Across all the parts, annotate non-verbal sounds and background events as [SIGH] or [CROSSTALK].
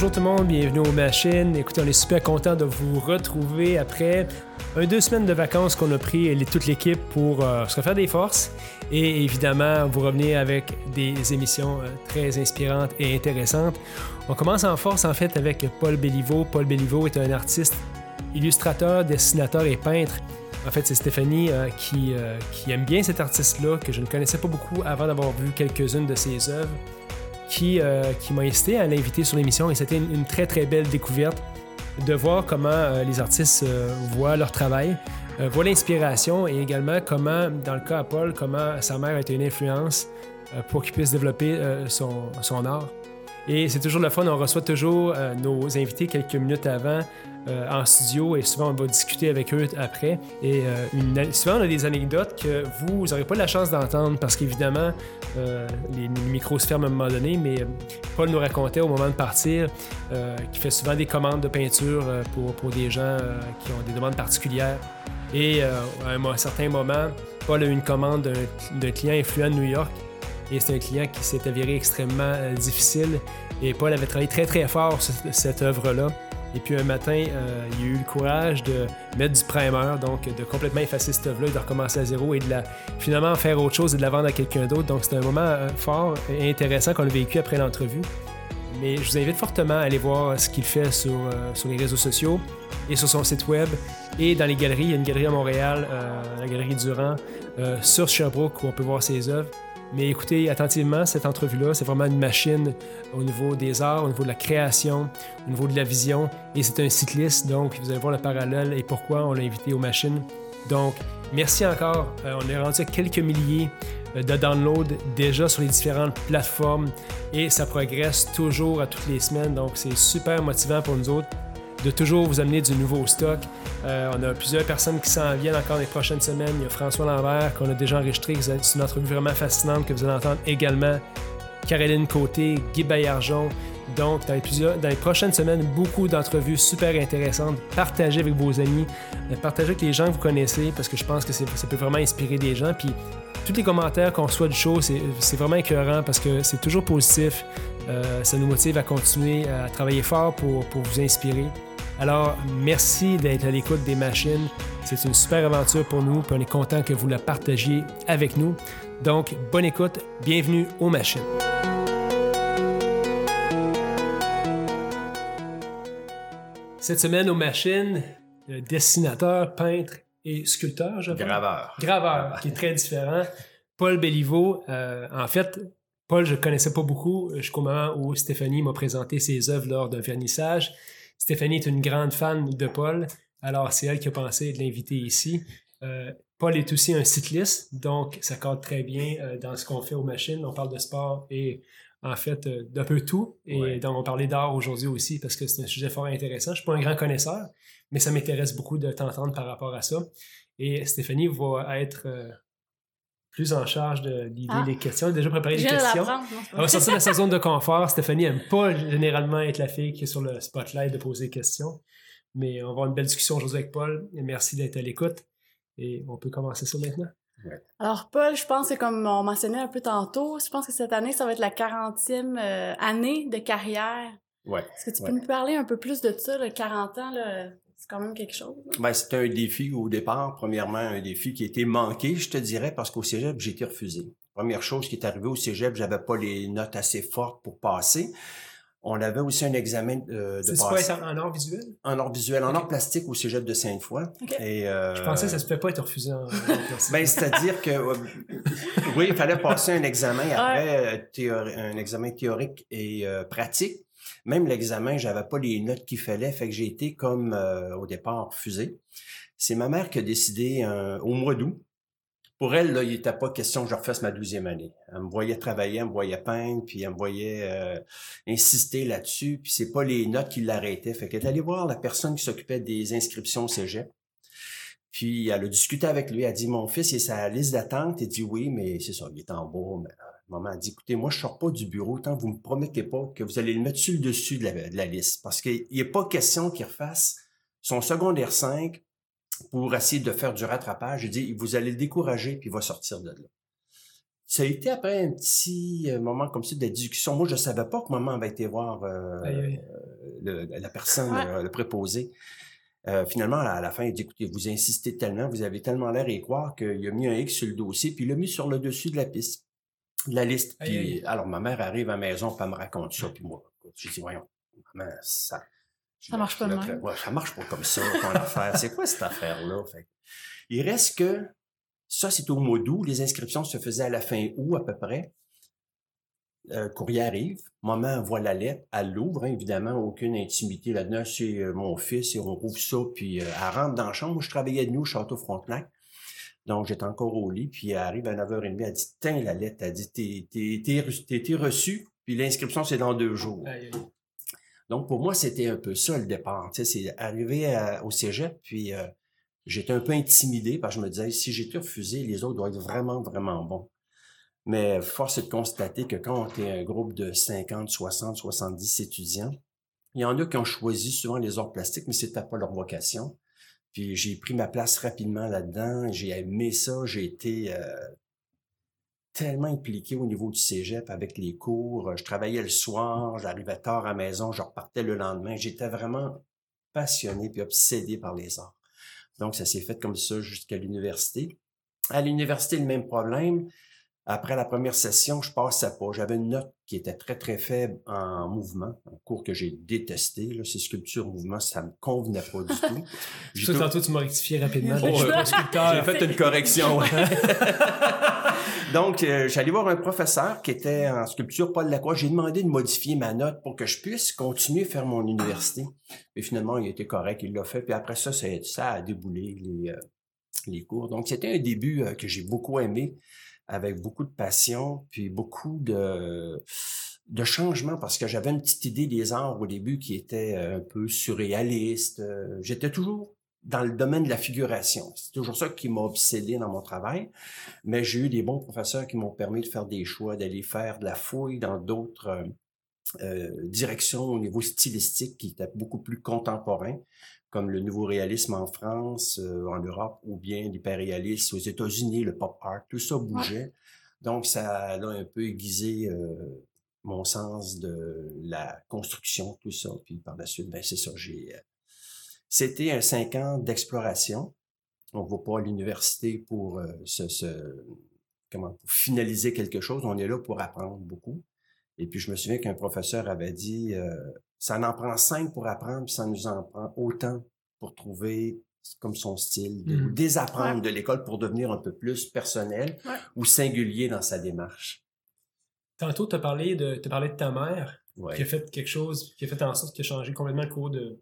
bonjour tout le monde, bienvenue aux machines. Écoutez, on est super content de vous retrouver après un deux semaines de vacances qu'on a pris et toute l'équipe pour euh, se refaire des forces et évidemment vous revenir avec des émissions euh, très inspirantes et intéressantes. On commence en force en fait avec Paul Béliveau. Paul Béliveau est un artiste, illustrateur, dessinateur et peintre. En fait, c'est Stéphanie euh, qui, qui aime bien cet artiste-là, que je ne connaissais pas beaucoup avant d'avoir vu quelques-unes de ses œuvres qui, euh, qui m'a incité à l'inviter sur l'émission et c'était une, très très belle découverte de voir comment euh, les artistes euh, voient leur travail, voient l'inspiration et également comment, dans le cas à Paul, comment sa mère a été une influence pour qu'il puisse développer son, art. Et c'est toujours le fun, on reçoit toujours nos invités quelques minutes avant euh, en studio et souvent on va discuter avec eux après. Et euh, souvent on a des anecdotes que vous n'aurez pas la chance d'entendre parce qu'évidemment euh, les, micros se ferment à un moment donné, mais Paul nous racontait au moment de partir qu'il fait souvent des commandes de peinture pour, pour des gens qui ont des demandes particulières. Et à un, certain moment, Paul a eu une commande d'un client influent de New York et c'est un client qui s'est avéré extrêmement difficile. Et Paul avait travaillé très très fort sur cette œuvre-là. Et puis un matin, euh, il a eu le courage de mettre du primer, donc de complètement effacer cette œuvre-là, de recommencer à zéro et de la, finalement faire autre chose et de la vendre à quelqu'un d'autre. Donc c'est un moment euh, fort et intéressant qu'on a vécu après l'entrevue. Mais je vous invite fortement à aller voir ce qu'il fait euh, sur les réseaux sociaux et sur son site web et dans les galeries. Il y a une galerie à Montréal, la galerie Durand, sur Sherbrooke où on peut voir ses œuvres. Mais écoutez attentivement cette entrevue-là. C'est vraiment une machine au niveau des arts, au niveau de la création, au niveau de la vision. Et c'est un cycliste, donc vous allez voir le parallèle et pourquoi on l'a invité aux machines. Donc, merci encore. Euh, on est rendu à quelques milliers euh, de downloads déjà sur les différentes plateformes et ça progresse toujours à toutes les semaines. Donc, c'est super motivant pour nous autres de toujours vous amener du nouveau stock. Euh, on a plusieurs personnes qui s'en viennent encore les prochaines semaines. Il y a François Lambert qu'on a déjà enregistré, c'est une entrevue vraiment fascinante que vous allez entendre également. Caroline Côté, Guy Baillargeon. Donc, dans les, prochaines semaines, beaucoup d'entrevues super intéressantes. Partagez avec vos amis, euh, partagez avec les gens que vous connaissez parce que je pense que ça peut vraiment inspirer des gens. Puis, tous les commentaires qu'on reçoit du show, c'est vraiment écœurant parce que c'est toujours positif. Euh, ça nous motive à continuer à travailler fort pour vous inspirer. Alors, merci d'être à l'écoute des machines. C'est une super aventure pour nous, puis on est content que vous la partagiez avec nous. Donc, bonne écoute, bienvenue aux machines. Cette semaine aux machines, dessinateur, peintre et sculpteur, je pense. Graveur. Graveur, qui est très différent. Paul Béliveau, euh, en fait, Paul, je ne connaissais pas beaucoup jusqu'au moment où Stéphanie m'a présenté ses œuvres lors d'un vernissage. Stéphanie est une grande fan de Paul, alors c'est elle qui a pensé de l'inviter ici. Euh, Paul est aussi un cycliste, donc ça cadre très bien euh, dans ce qu'on fait aux machines. On parle de sport et en fait euh, d'un peu tout. Et donc on parlait d'art aujourd'hui aussi parce que c'est un sujet fort intéressant. Je ne suis pas un grand connaisseur, mais ça m'intéresse beaucoup de t'entendre par rapport à ça. Et Stéphanie va être plus en charge de l'idée ah. des questions. Elle a déjà préparé des questions. On va sortir de sa [LAUGHS] zone de confort. Stéphanie n'aime pas généralement être la fille qui est sur le spotlight de poser des questions. Mais on va avoir une belle discussion aujourd'hui avec Paul. merci d'être à l'écoute. Et on peut commencer ça maintenant. Alors, Paul, je pense que comme on mentionnait un peu tantôt, je pense que cette année, ça va être la 40e euh, année de carrière. Ouais. Est-ce que tu peux nous parler un peu plus de ça, le 40 ans? Là? C'est quand même quelque chose. Ben, c'était un défi au départ. Premièrement, un défi qui a été manqué, je te dirais, parce qu'au cégep, j'ai été refusé. Première chose qui est arrivée au cégep, j'avais pas les notes assez fortes pour passer. On avait aussi un examen euh, de C'est quoi, en art visuel? En art visuel, en art plastique au cégep de Sainte-Foy. Et, euh, Je pensais que ça se fait pas être refusé en ben, c'est-à-dire que, euh, oui, il fallait passer un examen après, un examen théorique et pratique. Même l'examen, j'avais pas les notes qu'il fallait, fait que j'ai été comme euh, au départ refusé. C'est ma mère qui a décidé euh, au mois d'août. Pour elle, là, il n'était pas question que je refasse ma douzième année. Elle me voyait travailler, elle me voyait peindre, puis elle me voyait euh, insister là-dessus. Puis c'est pas les notes qui l'arrêtaient. Fait qu'elle est allée voir la personne qui s'occupait des inscriptions au cégep. Puis elle a discuté avec lui. Elle a dit, mon fils, il sa liste d'attente. Il dit oui, mais c'est ça, il est en bas. Mais Maman a dit, écoutez, moi, je sors pas du bureau tant que vous me promettez pas que vous allez le mettre sur le dessus de la, liste. Parce qu'il n'est pas question qu'il refasse son secondaire 5 pour essayer de faire du rattrapage. Je dis, vous allez le décourager puis il va sortir de là. ça a été après un petit euh, moment comme ça de discussion. Moi, je savais pas que maman avait été voir euh, la personne, le préposé. finalement, à la fin, il dit, écoutez, vous insistez tellement, vous avez tellement l'air y croire qu'il a mis un X sur le dossier, puis il l'a mis sur le dessus de la piste, de la liste. Puis, alors, ma mère arrive à la maison, puis elle me raconte ça, puis moi, je dis, voyons, maman, ça... Ça marche pas mal. Ouais, ça marche pas comme ça, ton affaire. C'est quoi cette affaire-là? il reste que ça, c'est au mois d'août. Les inscriptions se faisaient à la fin août à peu près. Euh, courrier arrive, maman voit la lettre, elle l'ouvre, hein, évidemment, aucune intimité là-dedans, c'est euh, mon fils, et on rouvre ça, puis euh, elle rentre dans la chambre. Moi, je travaillais de nuit au Château Frontenac, donc j'étais encore au lit, puis elle arrive à 9h30, elle dit « Tiens, la lettre, elle dit « T'es reçu, puis l'inscription, c'est dans deux jours. Donc, pour moi, c'était un peu ça, le départ. Tu sais, c'est arrivé au cégep, puis j'étais un peu intimidé parce que je me disais, si j'étais refusé, les autres doivent être vraiment, vraiment bons. Mais force est de constater que quand on est un groupe de 50, 60, 70 étudiants, il y en a qui ont choisi souvent les arts plastiques, mais c'était pas leur vocation. Puis j'ai pris ma place rapidement là-dedans. J'ai aimé ça. J'ai été euh, tellement impliqué au niveau du cégep avec les cours. Je travaillais le soir, j'arrivais tard à la maison, je repartais le lendemain. J'étais vraiment passionné puis obsédé par les arts. Donc, ça s'est fait comme ça jusqu'à l'université. À l'université, le même problème. Après la première session, je passais pas. J'avais une note qui était très, très faible en mouvement, un cours que j'ai détesté. Là, c'est sculpture mouvement, ça me convenait pas du tout. [LAUGHS] Tout, tantôt, tu m'as rectifié rapidement. Oh, j'ai fait une correction. [LAUGHS] Donc, euh, j'allais voir un professeur qui était en sculpture, Paul Lacroix. J'ai demandé de modifier ma note pour que je puisse continuer à faire mon université. Et finalement, il était correct, il l'a fait. Puis après ça, ça, a déboulé les, euh, les cours. Donc, c'était un début euh, que j'ai beaucoup aimé, avec beaucoup de passion, puis beaucoup de de changement parce que j'avais une petite idée des arts au début qui était un peu surréaliste. J'étais toujours dans le domaine de la figuration. C'est toujours ça qui m'a obsédé dans mon travail. Mais j'ai eu des bons professeurs qui m'ont permis de faire des choix, d'aller faire de la fouille dans d'autres euh, euh directions au niveau stylistique qui étaient beaucoup plus contemporains, comme le nouveau réalisme en France, euh, en Europe, ou bien l'hyperréalisme aux États-Unis, le pop art. Tout ça bougeait. Donc, ça a un peu aiguisé euh, mon sens de la construction, tout ça. Puis par la suite, ben c'est ça, j'ai c'était un cinq ans d'exploration. On ne va pas à l'université pour euh, se, comment, pour finaliser quelque chose. On est là pour apprendre beaucoup. Et puis, je me souviens qu'un professeur avait dit, euh, ça en prend cinq pour apprendre, puis ça nous en prend autant pour trouver comme son style, de, mmh. désapprendre de l'école pour devenir un peu plus personnel ou singulier dans sa démarche. Tantôt, tu as parlé de, as parlé de ta mère qui a fait quelque chose, qui a fait en sorte que tu as changé complètement le cours de,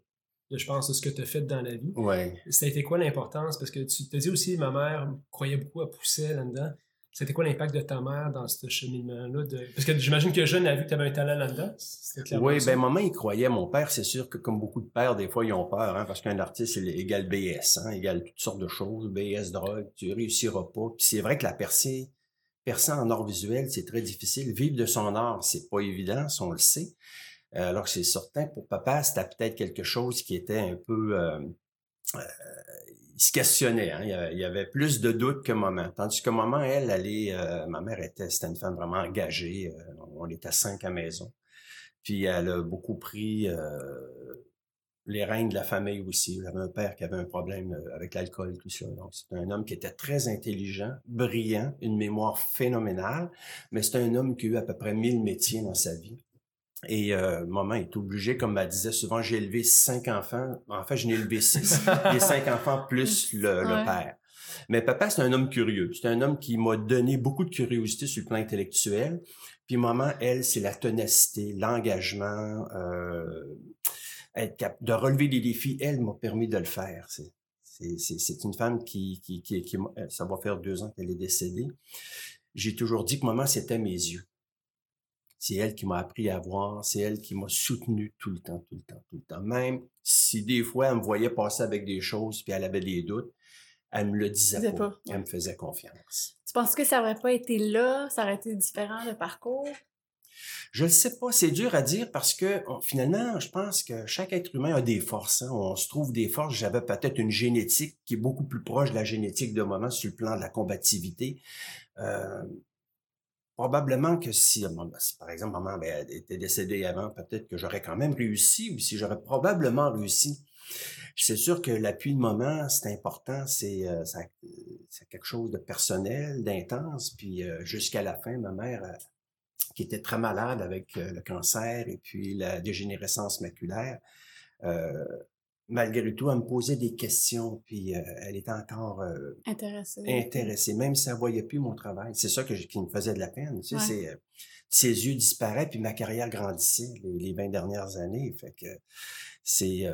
je pense, de ce que tu as fait dans la vie. Ouais. Ça a été quoi l'importance? Parce que tu te dis aussi, ma mère croyait beaucoup à pousser là-dedans. C'était quoi l'impact de ta mère dans ce cheminement-là? De... Parce que j'imagine que jeune a vu que tu avais un talent là-dedans. Oui, ben maman, il croyait. Mon père, c'est sûr que comme beaucoup de pères, des fois, ils ont peur, hein, parce qu'un artiste, c'est égal BS, hein, égal toutes sortes de choses, BS, drogue, tu réussiras pas. Puis c'est vrai que la percée, percer en art visuel, c'est très difficile. Vivre de son art, c'est pas évident, on le sait. Euh, alors que c'est certain, pour papa, c'était peut-être quelque chose qui était un peu... Euh, euh, il se questionnait, hein? il, y avait, plus de doutes que maman. Tandis que maman, elle, elle est, ma mère était, c'était une femme vraiment engagée. on était cinq à maison. Puis elle a beaucoup pris les règnes de la famille aussi. avait un père qui avait un problème avec l'alcool, tout ça. Donc, c'est un homme qui était très intelligent, brillant, une mémoire phénoménale, mais c'est un homme qui a eu à peu près mille métiers dans sa vie. Et euh, maman est obligée, comme elle disait souvent, j'ai élevé cinq enfants. En fait, je n'ai élevé six. [LAUGHS] Les cinq enfants plus le, père. Mais papa, c'est un homme curieux. C'est un homme qui m'a donné beaucoup de curiosité sur le plan intellectuel. Puis maman, elle, c'est la ténacité, l'engagement, euh, être de relever des défis. Elle m'a permis de le faire. C'est une femme qui, qui, qui, qui, ça va faire deux ans qu'elle est décédée. J'ai toujours dit que maman, c'était mes yeux. C'est elle qui m'a appris à voir, c'est elle qui m'a soutenu tout le temps, tout le temps, tout le temps. Même si des fois elle me voyait passer avec des choses puis elle avait des doutes, elle me le disait pas. Elle me faisait confiance. Tu penses que ça aurait pas été là, ça aurait été différent le parcours? Je ne sais pas, c'est dur à dire parce que finalement, je pense que chaque être humain a des forces. Hein. On se trouve des forces. J'avais peut-être une génétique qui est beaucoup plus proche de la génétique de maman sur le plan de la combativité. Euh, probablement que si, par exemple, maman ben, était décédée avant, peut-être que j'aurais quand même réussi, ou si j'aurais probablement réussi. C'est sûr que l'appui de maman, c'est important, c'est euh, quelque chose de personnel, d'intense. Puis euh, jusqu'à la fin, ma mère, euh, qui était très malade avec le cancer et puis la dégénérescence maculaire, malgré tout, elle me posait des questions, puis elle était encore intéressée. intéressée, même si elle voyait plus mon travail. C'est ça que qui me faisait de la peine. Tu sais, ses yeux disparaissent, puis ma carrière grandissait les, 20 dernières années. Fait que c'est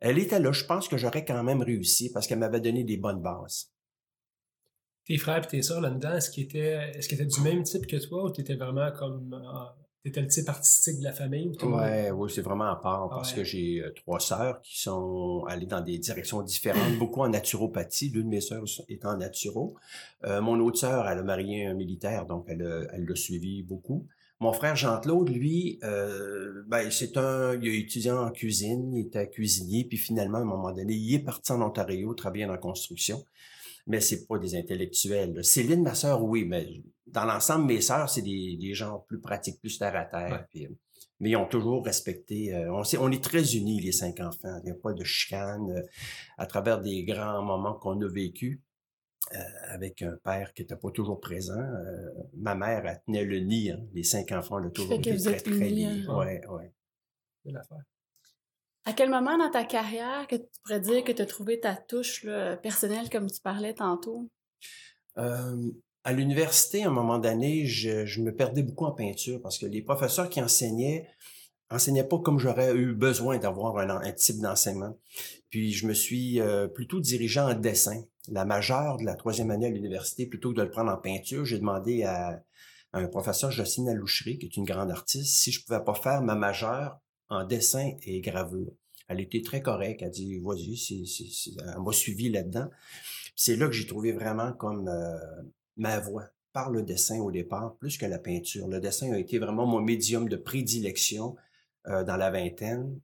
elle était là. Je pense que j'aurais quand même réussi parce qu'elle m'avait donné des bonnes bases. Tes frères et tes sœurs là-dedans, est-ce qu'ils étaient, est étaient du même type que toi ou tu étais vraiment comme. T'étais le type artistique de la famille? Ou ouais, oui, c'est vraiment à part parce que j'ai euh, trois sœurs qui sont allées dans des directions différentes, [CLEARS THROAT] beaucoup en naturopathie. L'une de mes sœurs est en naturo. Euh, mon autre sœur, elle a marié un militaire, donc elle, elle l'a suivi beaucoup. Mon frère Jean-Claude, lui, euh, ben, c'est un, il a étudié en cuisine, il était cuisinier, puis finalement, à un moment donné, il est parti en Ontario travailler dans la construction. Mais c'est pas des intellectuels. Céline, ma sœur, oui, mais dans l'ensemble, mes sœurs, c'est des, des, gens plus pratiques, plus terre à terre. mais ils ont toujours respecté. Euh, on, on est très unis, les cinq enfants. Il n'y a pas de chicane euh, à travers des grands moments qu'on a vécus. Euh, avec un père qui n'était pas toujours présent. Euh, ma mère, elle tenait le nid. Hein. Les cinq enfants l'ont toujours été très, très liés. Hein. Ouais, ouais. À quel moment dans ta carrière que tu pourrais dire que tu as trouvé ta touche personnelle comme tu parlais tantôt? Euh, à l'université, à un moment donné, je, me perdais beaucoup en peinture parce que les professeurs qui enseignaient enseignaient pas comme j'aurais eu besoin d'avoir un, type d'enseignement. Puis je me suis plutôt dirigé en dessin la majeure de la troisième année à l'université, plutôt que de le prendre en peinture, j'ai demandé à, un professeur, Jocelyne Aloucherie, qui est une grande artiste, si je pouvais pas faire ma majeure en dessin et gravure. Elle était très correcte. Elle a dit, vas-y, elle m'a suivi là-dedans. C'est là que j'ai trouvé vraiment comme euh, ma voix par le dessin au départ, plus que la peinture. Le dessin a été vraiment mon médium de prédilection euh, dans la vingtaine.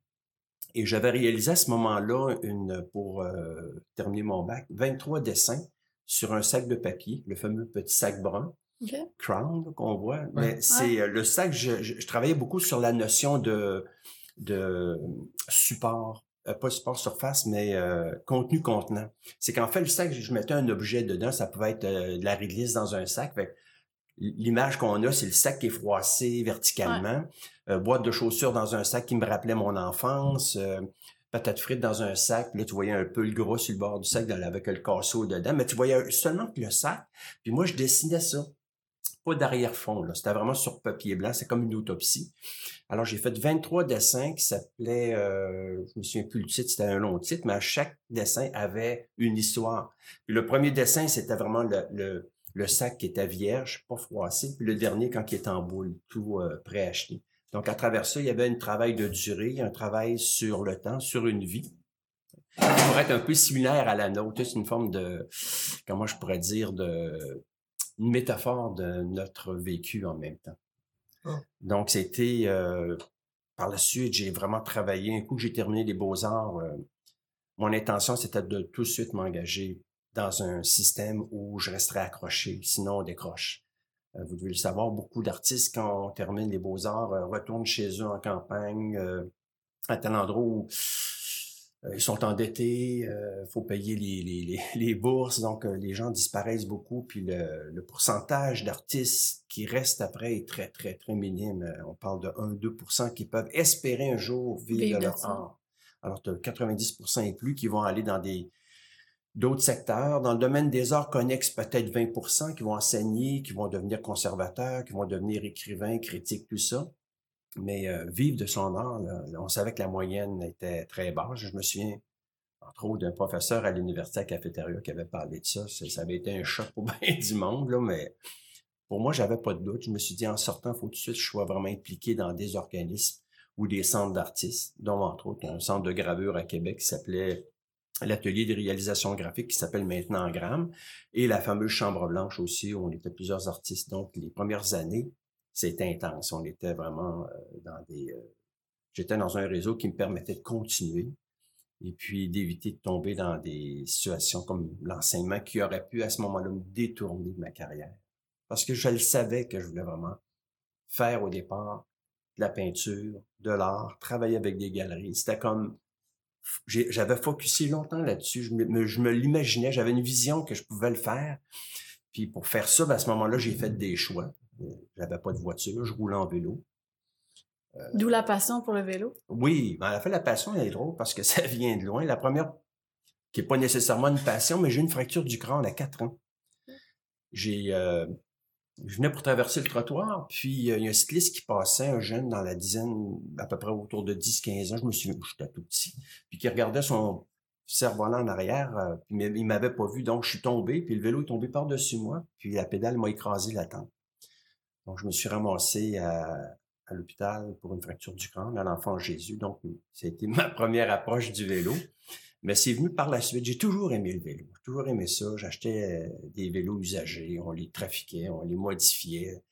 Et j'avais réalisé à ce moment-là, une pour euh, terminer mon bac, 23 dessins sur un sac de papier, le fameux petit sac brun. Crown qu'on voit. Mais c'est euh, le sac, je, je, travaillais beaucoup sur la notion de, de support. Euh, pas support surface, mais contenu contenant. C'est qu'en fait, le sac, je mettais un objet dedans, ça pouvait être de la réglisse dans un sac. L'image qu'on a, c'est le sac qui est froissé verticalement. Euh, boîte de chaussures dans un sac qui me rappelait mon enfance. Euh, patates frites dans un sac. Là, tu voyais un peu le gros sur le bord du sac avec le casseau dedans. Mais tu voyais seulement que le sac. Puis moi, je dessinais ça. Pas d'arrière-fond. C'était vraiment sur papier blanc. C'est comme une autopsie. Alors, j'ai fait 23 dessins qui s'appelaient, euh, je me souviens plus le titre, c'était un long titre, mais chaque dessin avait une histoire. Le premier dessin, c'était vraiment le le sac qui était vierge, pas froissé, puis le dernier quand il est en boule, tout euh, préacheté. Donc, à travers ça, il y avait un travail de durée, un travail sur le temps, sur une vie. Ça pourrait être un peu similaire à la nôtre. C'est une forme de, comment je pourrais dire, de, une métaphore de notre vécu en même temps. Ah. Donc, c'était, euh, par la suite, j'ai vraiment travaillé. Un coup que j'ai terminé les beaux-arts, euh, mon intention, c'était de tout de suite m'engager dans un système où je resterai accroché, sinon on décroche. Euh, vous devez le savoir, beaucoup d'artistes, quand on termine les beaux-arts, euh, retournent chez eux en campagne, euh, à tel endroit où ils sont endettés, il faut payer les, les, les, [LAUGHS] bourses, donc les gens disparaissent beaucoup, puis le, le pourcentage d'artistes qui restent après est très, très, très minime. On parle de 1-2% qui peuvent espérer un jour vivre de leur art. Alors, tu as 90% et plus qui vont aller dans des d'autres secteurs. Dans le domaine des arts connexes, peut-être 20% qui vont enseigner, qui vont devenir conservateurs, qui vont devenir écrivains, critiques, tout ça. Mais euh, vivre de son art, on savait que la moyenne était très basse. Je me souviens, entre autres, d'un professeur à l'université à Cafétéria qui avait parlé de ça. Ça avait été un choc pour [LAUGHS] bien du monde, là, mais pour moi, j'avais pas de doute. Je me suis dit, en sortant, il faut tout de suite que je sois vraiment impliqué dans des organismes ou des centres d'artistes, dont entre autres un centre de gravure à Québec qui s'appelait l'atelier de réalisation graphique qui s'appelle maintenant Gramme et la fameuse chambre blanche aussi où on était plusieurs artistes. Donc les premières années, c'était intense. On était vraiment euh, dans des euh, j'étais dans un réseau qui me permettait de continuer et puis d'éviter de tomber dans des situations comme l'enseignement qui aurait pu à ce moment-là me détourner de ma carrière. Parce que je le savais que je voulais vraiment faire au départ de la peinture, de l'art, travailler avec des galeries. C'était comme j'avais focusé longtemps là-dessus. Je me, je me l'imaginais, j'avais une vision que je pouvais le faire. Puis pour faire ça, ben, à ce moment-là, j'ai fait des choix. J'avais pas de voiture, je roulais en vélo. Euh, D'où la passion pour le vélo? Oui, ben, à la fin, la passion, elle est drôle parce que [LAUGHS] ça vient de loin. La première, qui n'est pas nécessairement une passion, mais j'ai une fracture du crâne à 4 ans. J'ai, euh, je venais pour traverser le trottoir, puis euh, il y a un cycliste qui passait, un jeune dans la dizaine, à peu près autour de 10-15 ans, je me souviens, j'étais tout petit, puis qui regardait son cerf-volant en arrière, euh, puis il m'avait pas vu, donc je suis tombé, puis le vélo est tombé par-dessus moi, puis la pédale m'a écrasé la tente. Donc je me suis ramassé à, l'hôpital pour une fracture du crâne à l'enfant Jésus, donc ça a été [LAUGHS] ma première approche du vélo. Mais c'est venu par la suite. J'ai toujours aimé le vélo. J'ai toujours aimé ça. J'achetais euh, des vélos usagés. On les trafiquait, on les modifiait.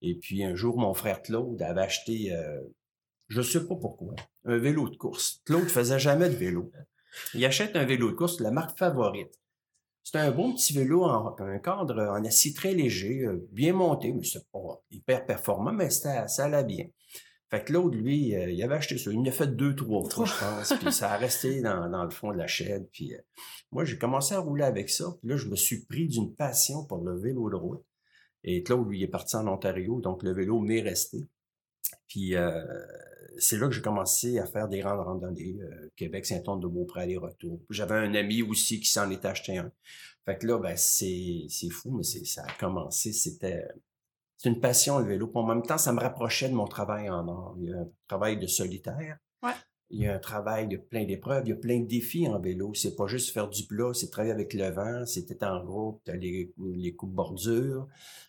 Et puis un jour, mon frère Claude avait acheté, euh, je sais pas pourquoi, un vélo de course. Claude faisait jamais de vélo. Il achète un vélo de course, la marque favorite. C'était un bon petit vélo en un cadre en acier très léger, euh, bien monté, mais c'est pas hyper performant, mais ça allait bien. Fait que l'autre, lui, euh, il avait acheté ça. Il en fait deux, trois fois, je pense. puis ça a resté dans, dans, le fond de la chaîne. Puis euh, moi, j'ai commencé à rouler avec ça. Puis là, je me suis pris d'une passion pour le vélo de route. Et Claude, lui, est parti en Ontario, donc le vélo m'est resté. Puis c'est là que j'ai commencé à faire des grandes randonnées. Québec, Saint-Anne-de-Beaupré, aller-retour. J'avais un ami aussi qui s'en était acheté un. Fait que là, ben, c'est, c'est fou, mais c'est, ça a commencé. C'était c'est une passion, le vélo. en même temps, ça me rapprochait de mon travail en art. Il y a un travail de solitaire. Il y a un travail de plein d'épreuves. Il y a plein de défis en vélo. C'est pas juste faire du plat, c'est travailler avec le vent. C'était en groupe. Tu as les, les coups de bordure,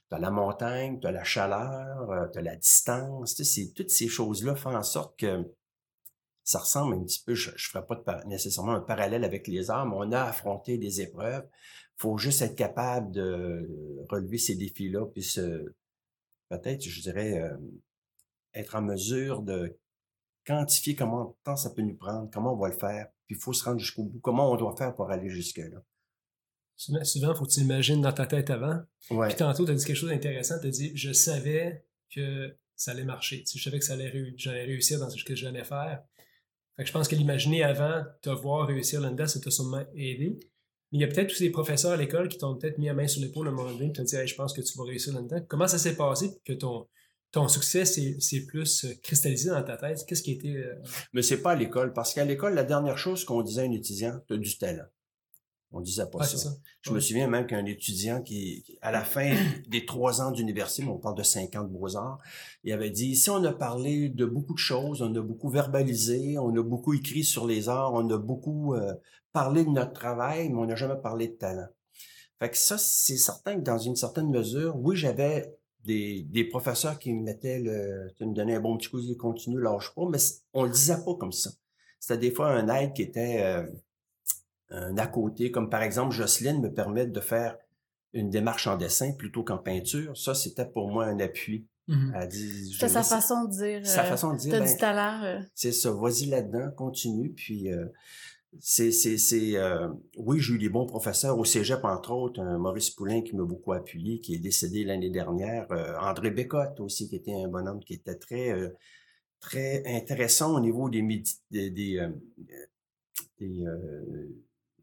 tu as la montagne, tu as la chaleur, euh, tu as la distance. Sais, toutes ces choses-là font en sorte que ça ressemble un petit peu, je ne ferai pas nécessairement un parallèle avec les arts, mais on a affronté des épreuves. faut juste être capable de relever ces défis-là, puis peut-être, je dirais, euh, être en mesure de quantifier comment de temps ça peut nous prendre, comment on va le faire, puis il faut se rendre jusqu'au bout, comment on doit faire pour aller jusque-là. Souvent, il faut que tu imagines dans ta tête avant. Ouais. Puis tantôt, tu as dit quelque chose d'intéressant. Tu as dit Je savais que ça allait marcher. je savais que ça allait j'allais réussir dans ce que j'allais faire. Fait que je pense que l'imaginer avant, te voir réussir là-dedans, ça t'a sûrement aidé. Mais il y a peut-être tous ces professeurs à l'école qui t'ont peut-être mis la main sur l'épaule un moment donné et t'ont dit Je pense que tu vas réussir là-dedans. Comment ça s'est passé que ton, ton succès s'est plus euh, cristallisé dans ta tête? Qu'est-ce qui été. Euh, Mais c'est pas à l'école, parce qu'à l'école, la dernière chose qu'on disait à un étudiant, tu as du talent. On disait pas ça. Je me souviens même qu'un étudiant qui, à la fin des trois ans d'université, on parle de cinq ans de beaux-arts, il avait dit, ici on a parlé de beaucoup de choses, on a beaucoup verbalisé, on a beaucoup écrit sur les arts, on a beaucoup euh, parlé de notre travail, mais on n'a jamais parlé de talent. Fait que ça, c'est certain que dans une certaine mesure, oui, j'avais des, des professeurs qui me mettaient le, qui me donnaient un bon petit coup de continue, lâche pas, mais on le disait pas comme ça. C'était des fois un aide qui était euh, un à côté, comme par exemple Jocelyne me permet de faire une démarche en dessin plutôt qu'en peinture. Ça, c'était pour moi un appui. Mm-hmm. C'est sa façon de dire. Sa euh, façon de dire. Ben, talent. Euh. C'est ça. Vas-y là-dedans, continue. Puis euh, c'est, c'est, c'est oui, j'ai eu des bons professeurs au Cégep, entre autres, Maurice Poulain qui m'a beaucoup appuyé, qui est décédé l'année dernière. André Bécotte aussi, qui était un bonhomme qui était très, très intéressant au niveau des,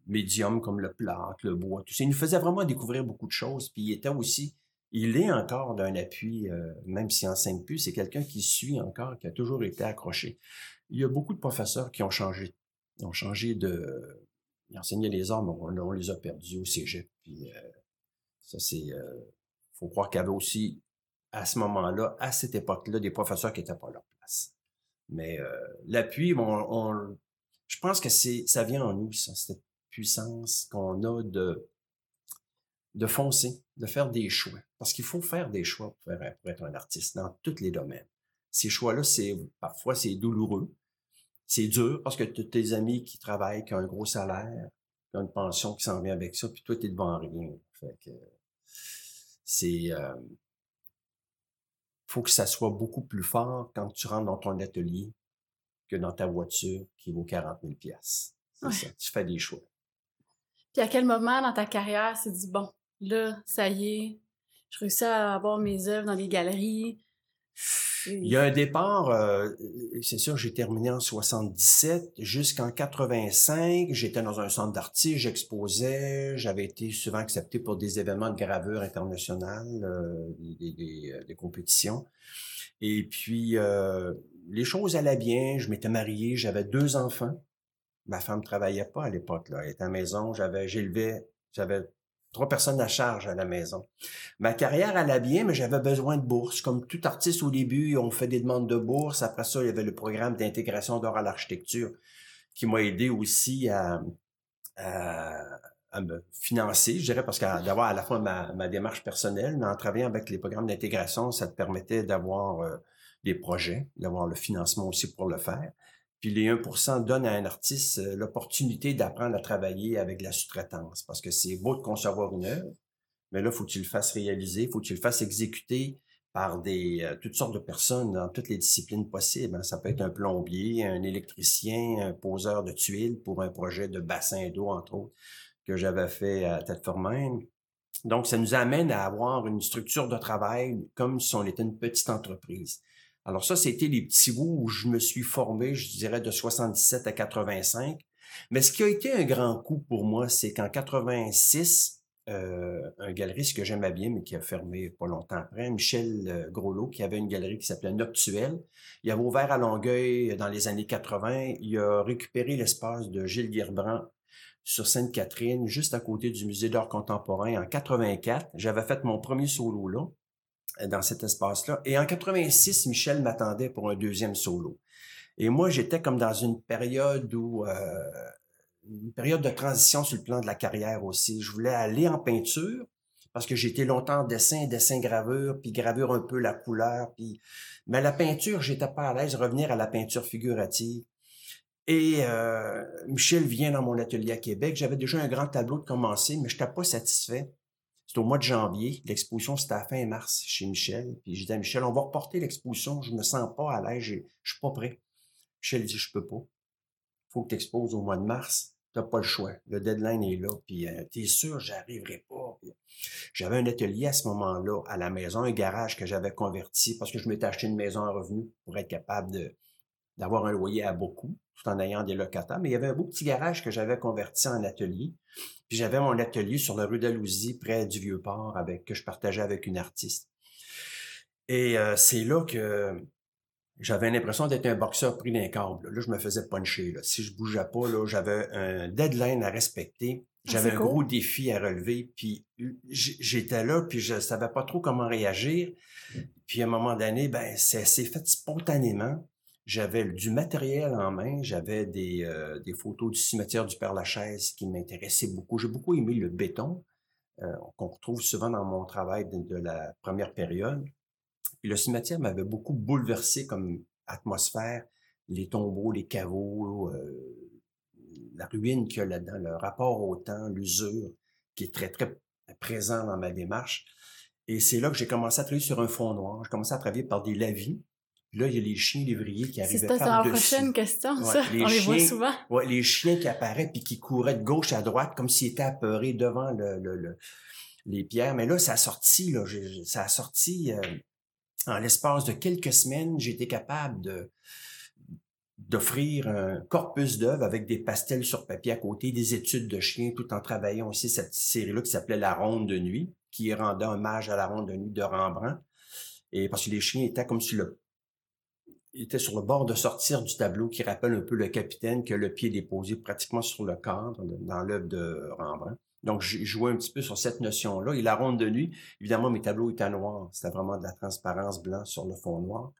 médiums comme le plâtre, le bois, tout ça. Il nous faisait vraiment découvrir beaucoup de choses. Puis il était aussi, il est encore d'un appui, euh, même s'il enseigne plus, c'est quelqu'un qui suit encore, qui a toujours été accroché. Il y a beaucoup de professeurs qui ont changé, ont changé de, ils enseignaient les arts, mais on, les a perdus au cégep. Puis euh, ça, c'est, euh, faut croire qu'il y avait aussi, à ce moment-là, à cette époque-là, des professeurs qui n'étaient pas à leur place. Mais euh, l'appui, je pense que c'est, ça vient en nous, ça puissance qu'on a de, de foncer, de faire des choix. Parce qu'il faut faire des choix pour, être un artiste dans tous les domaines. Ces choix-là, c'est parfois c'est douloureux, c'est dur parce que tu as tes amis qui travaillent, qui ont un gros salaire, qui ont une pension qui s'en vient avec ça, puis toi, tu es devant rien. Fait que c'est... Euh, faut que ça soit beaucoup plus fort quand tu rentres dans ton atelier que dans ta voiture qui vaut 40 000 pièces. C'est ça, tu fais des choix. Puis à quel moment dans ta carrière, c'est dit, bon, là, ça y est, je réussis à avoir mes œuvres dans des galeries. Il y a un départ, euh, c'est sûr, j'ai terminé en 77 jusqu'en 85. J'étais dans un centre d'artistes, j'exposais, j'avais été souvent accepté pour des événements de gravure internationale, euh, des, euh, des, compétitions. Et puis, les choses allaient bien. Je m'étais marié, j'avais deux enfants. Ma femme travaillait pas à l'époque, là. Elle était à la maison, j'avais, j'élevais, j'avais trois personnes à charge à la maison. Ma carrière allait bien, mais j'avais besoin de bourse. Comme tout artiste au début, on fait des demandes de bourse. Après ça, il y avait le programme d'intégration d'or à l'architecture qui m'a aidé aussi à, me financer, je dirais, parce que d'avoir à la fois ma, démarche personnelle, mais en travaillant avec les programmes d'intégration, ça te permettait d'avoir euh, des projets, d'avoir le financement aussi pour le faire. Puis les 1% donnent à un artiste euh, l'opportunité d'apprendre à travailler avec la sous-traitance. Parce que c'est beau de concevoir une œuvre, mais là, il faut que tu le fasses réaliser, il faut que tu le fasses exécuter par des euh, toutes sortes de personnes dans toutes les disciplines possibles. Hein. Ça peut être un plombier, un électricien, un poseur de tuiles pour un projet de bassin d'eau, entre autres, que j'avais fait à tête même Donc, ça nous amène à avoir une structure de travail comme si on était une petite entreprise. Alors ça, c'était les petits bouts où je me suis formé, je dirais, de 77 à 85. Mais ce qui a été un grand coup pour moi, c'est qu'en 86, euh, un galeriste que j'aimais bien, mais qui a fermé pas longtemps après, Michel euh, Groslot, qui avait une galerie qui s'appelait Noctuel. Il avait ouvert à Longueuil dans les années 80. Il a récupéré l'espace de Gilles Guerbrand sur Sainte-Catherine, juste à côté du Musée d'art contemporain en 84. J'avais fait mon premier solo là dans cet espace-là. Et en 86, Michel m'attendait pour un deuxième solo. Et moi, j'étais comme dans une période où euh, une période de transition sur le plan de la carrière aussi. Je voulais aller en peinture parce que j'étais longtemps en dessin, dessin gravure, puis gravure un peu la couleur, puis mais la peinture, j'étais pas à l'aise revenir à la peinture figurative. Et euh, Michel vient dans mon atelier à Québec. J'avais déjà un grand tableau de commencer, mais je n'étais pas satisfait. Au mois de janvier. L'exposition, c'était à fin mars chez Michel. Puis j'ai dit à Michel, on va reporter l'exposition. Je me sens pas à l'aise. Je, ne suis pas prêt. Michel dit, je peux pas. faut que tu exposes au mois de mars. Tu n'as pas le choix. Le deadline est là. Puis euh, tu es sûr, j'arriverai pas. J'avais un atelier à ce moment-là à la maison, un garage que j'avais converti parce que je m'étais acheté une maison en revenu pour être capable de d'avoir un loyer à beaucoup, tout en ayant des locataires. Mais il y avait un beau petit garage que j'avais converti en atelier. Puis j'avais mon atelier sur la rue d'Alousie, près du Vieux-Port, avec que je partageais avec une artiste. Et euh, c'est là que j'avais l'impression d'être un boxeur pris d'un câble. Là, je me faisais puncher. Là. Si je bougeais pas, là, j'avais un deadline à respecter. Ah, j'avais un gros défi à relever. Puis j'étais là, puis je savais pas trop comment réagir. Puis à un moment donné, ben, c'est fait spontanément. J'avais du matériel en main, j'avais des, euh, des, photos du cimetière du Père-Lachaise qui m'intéressaient beaucoup. J'ai beaucoup aimé le béton, euh, qu'on retrouve souvent dans mon travail de, la première période. le cimetière m'avait beaucoup bouleversé comme atmosphère, les tombeaux, les caveaux, euh, la ruine qu'il y a là-dedans, le rapport au temps, l'usure, qui est très, très présent dans ma démarche. Et c'est là que j'ai commencé à travailler sur un fond noir. J'ai commencé à travailler par des lavis Là, il y a les chiens lévriers qui arrivaient par-dessus. C'était la prochaine question, ça. On les voit souvent. Ouais, les chiens qui apparaissent puis qui couraient de gauche à droite comme s'ils étaient apeurés devant le, le, les pierres. Mais là, ça a sorti, là, ça a sorti euh, en l'espace de quelques semaines. J'ai été capable de d'offrir un corpus d'œuvres avec des pastels sur papier à côté, des études de chiens, tout en travaillant aussi cette série-là qui s'appelait La Ronde de nuit, qui rendait hommage à la Ronde de nuit de Rembrandt. Et parce que les chiens étaient comme sur le était sur le bord de sortir du tableau qui rappelle un peu le capitaine qui a le pied déposé pratiquement sur le cadre dans l'œuvre de Rembrandt. Donc, j'ai joué un petit peu sur cette notion-là. Et la ronde de nuit, évidemment, mes tableaux étaient noirs. C'était vraiment de la transparence blanc sur le fond noir.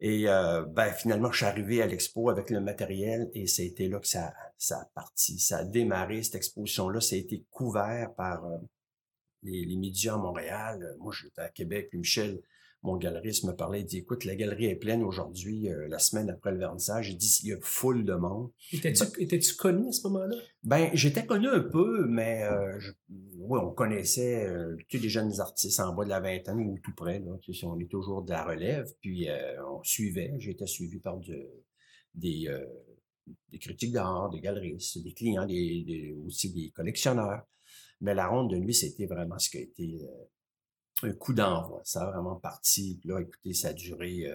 Et euh, ben, finalement, je suis arrivé à l'expo avec le matériel et été là que ça, ça a parti, ça a démarré, cette exposition-là. Ça a été couvert par euh, les, médias à Montréal. Moi, j'étais à Québec, Michel mon galeriste me parlait, il dit, écoute, la galerie est pleine aujourd'hui, euh, la semaine après le vernissage. Il dit, il y a foule de monde. Étais-tu ben connu à ce moment-là? Ben, j'étais connu un peu, mais euh, oui, on connaissait euh, tous les jeunes artistes en bas de la vingtaine ou tout près. Là, tu sais, on est toujours de la relève, puis on suivait. J'étais suivi par des, des critiques d'art, des galeristes, des clients, des, aussi des collectionneurs. Mais la ronde de nuit, c'était vraiment ce qui a été un coup d'envoi. Ça a vraiment parti. là, écoutez, ça a duré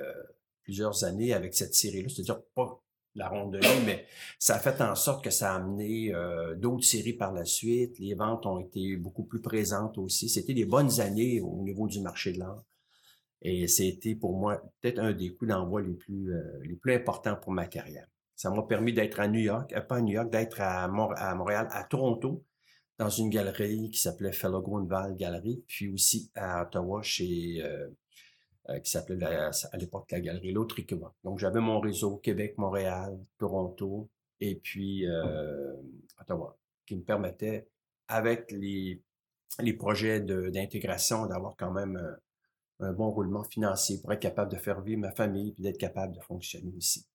plusieurs années avec cette série-là. C'est-à-dire pas la ronde de mais ça a fait en sorte que ça a amené d'autres séries par la suite. Les ventes ont été beaucoup plus présentes aussi. C'était des bonnes années au niveau du marché de l'art. Et c'était pour moi peut-être un des coups d'envoi les plus, les plus importants pour ma carrière. Ça m'a permis d'être à New York, pas à New York, d'être à, Montréal, à Toronto, dans une galerie qui s'appelait Fellow Grunwald Gallery, puis aussi à Ottawa chez euh, qui s'appelait à l'époque la galerie L'autre Donc j'avais mon réseau Québec, Montréal, Toronto et puis euh, Ottawa, qui me permettait, avec les, les projets d'intégration, d'avoir quand même un, un, bon roulement financier pour être capable de faire vivre ma famille et d'être capable de fonctionner aussi.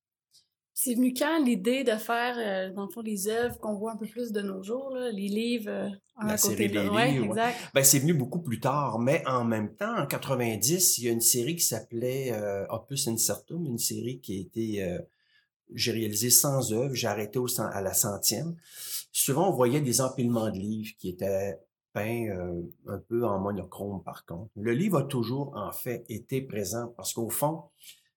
C'est venu quand l'idée de faire, euh, dans le fond, les œuvres qu'on voit un peu plus de nos jours, là, les livres euh, à côté de ouais, exact. Ben, c'est venu beaucoup plus tard, mais en même temps, en 90, il y a une série qui s'appelait euh, Opus Incertum, une série qui a été... Euh, j'ai réalisé 100 œuvres, j'ai arrêté au, à la centième. Souvent, on voyait des empilements de livres qui étaient peints un peu en monochrome, par contre. Le livre a toujours, en fait, été présent parce qu'au fond,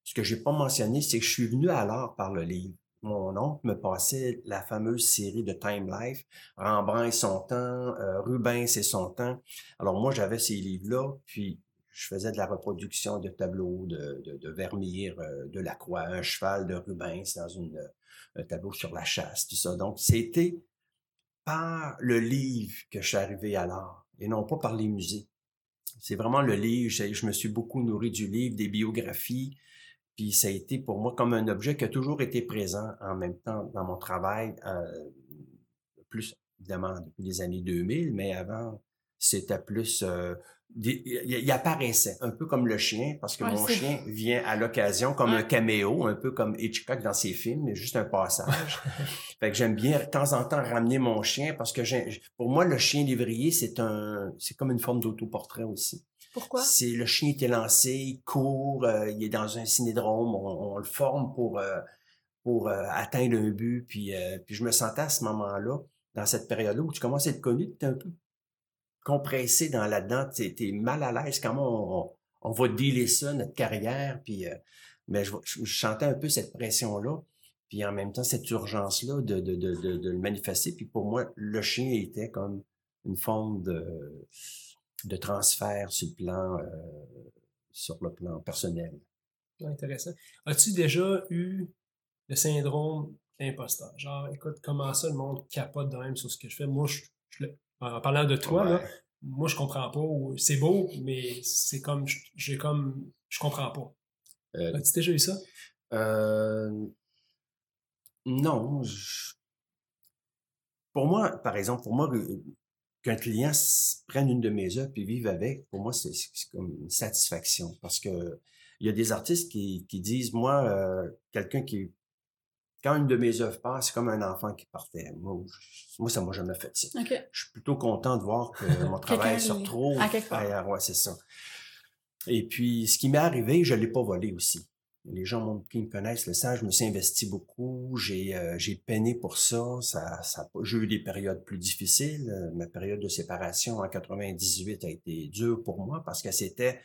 ce que j'ai pas mentionné, c'est que je suis venu à l'art par le livre. Mon oncle me passait la fameuse série de Time Life, Rembrandt et son temps, euh, Rubens et son temps. Alors moi, j'avais ces livres-là, puis je faisais de la reproduction de tableaux de, de, de Vermeer, euh, de un cheval de Rubens dans une, un tableau sur la chasse, tout ça. Donc, c'était par le livre que je suis arrivé à l'art, et non pas par les musées. C'est vraiment le livre, je me suis beaucoup nourri du livre, des biographies, puis ça a été pour moi comme un objet qui a toujours été présent en même temps dans mon travail, euh, plus évidemment depuis les années 2000, mais avant, c'était plus... Euh, il, apparaissait un peu comme le chien, parce que mon chien vient à l'occasion comme un caméo, un peu comme Hitchcock dans ses films, mais juste un passage. [LAUGHS] fait que j'aime bien de temps en temps ramener mon chien parce que pour moi, le chien lévrier, c'est un, c'est comme une forme d'autoportrait aussi. Pourquoi? C'est le chien était lancé, il court, euh, il est dans un cinédrome, on, le forme pour euh, euh, atteindre un but. Puis, je me sentais à ce moment-là, dans cette période-là où tu commences à être connu, tu es un peu compressé dans là-dedans, tu es, mal à l'aise, comment on, on, va dealer ça, notre carrière. Mais je, sentais un peu cette pression-là, puis en même temps cette urgence-là de, de le manifester. Puis pour moi, le chien était comme une forme de de transfert sur le plan, euh, sur le plan personnel. Intéressant. As-tu déjà eu le syndrome d'imposteur? Genre, écoute, comment ça le monde capote de même sur ce que je fais? Moi, je, en parlant de toi, là, moi, je comprends pas. C'est beau, mais c'est comme, j'ai comme, je comprends pas. Euh, As-tu déjà eu ça? Euh, non. Pour moi, par exemple, pour moi, qu'un client prenne une de mes œuvres et vive avec, pour moi, c'est comme une satisfaction. Parce que il y a des artistes qui, qui disent, moi, euh, quelqu'un qui... Quand une de mes œuvres passe, c'est comme un enfant qui partait. Moi, moi ça m'a jamais fait ça. Je suis plutôt content de voir que mon [LAUGHS] travail se retrouve ailleurs. Ouais, c'est ça. Et puis, ce qui m'est arrivé, je l'ai pas volé aussi les gens qui me connaissent le savent, je me suis investi beaucoup, j'ai euh, j'ai peiné pour ça, ça, ça j'ai eu des périodes plus difficiles, euh, ma période de séparation en 98 a été dure pour moi parce que c'était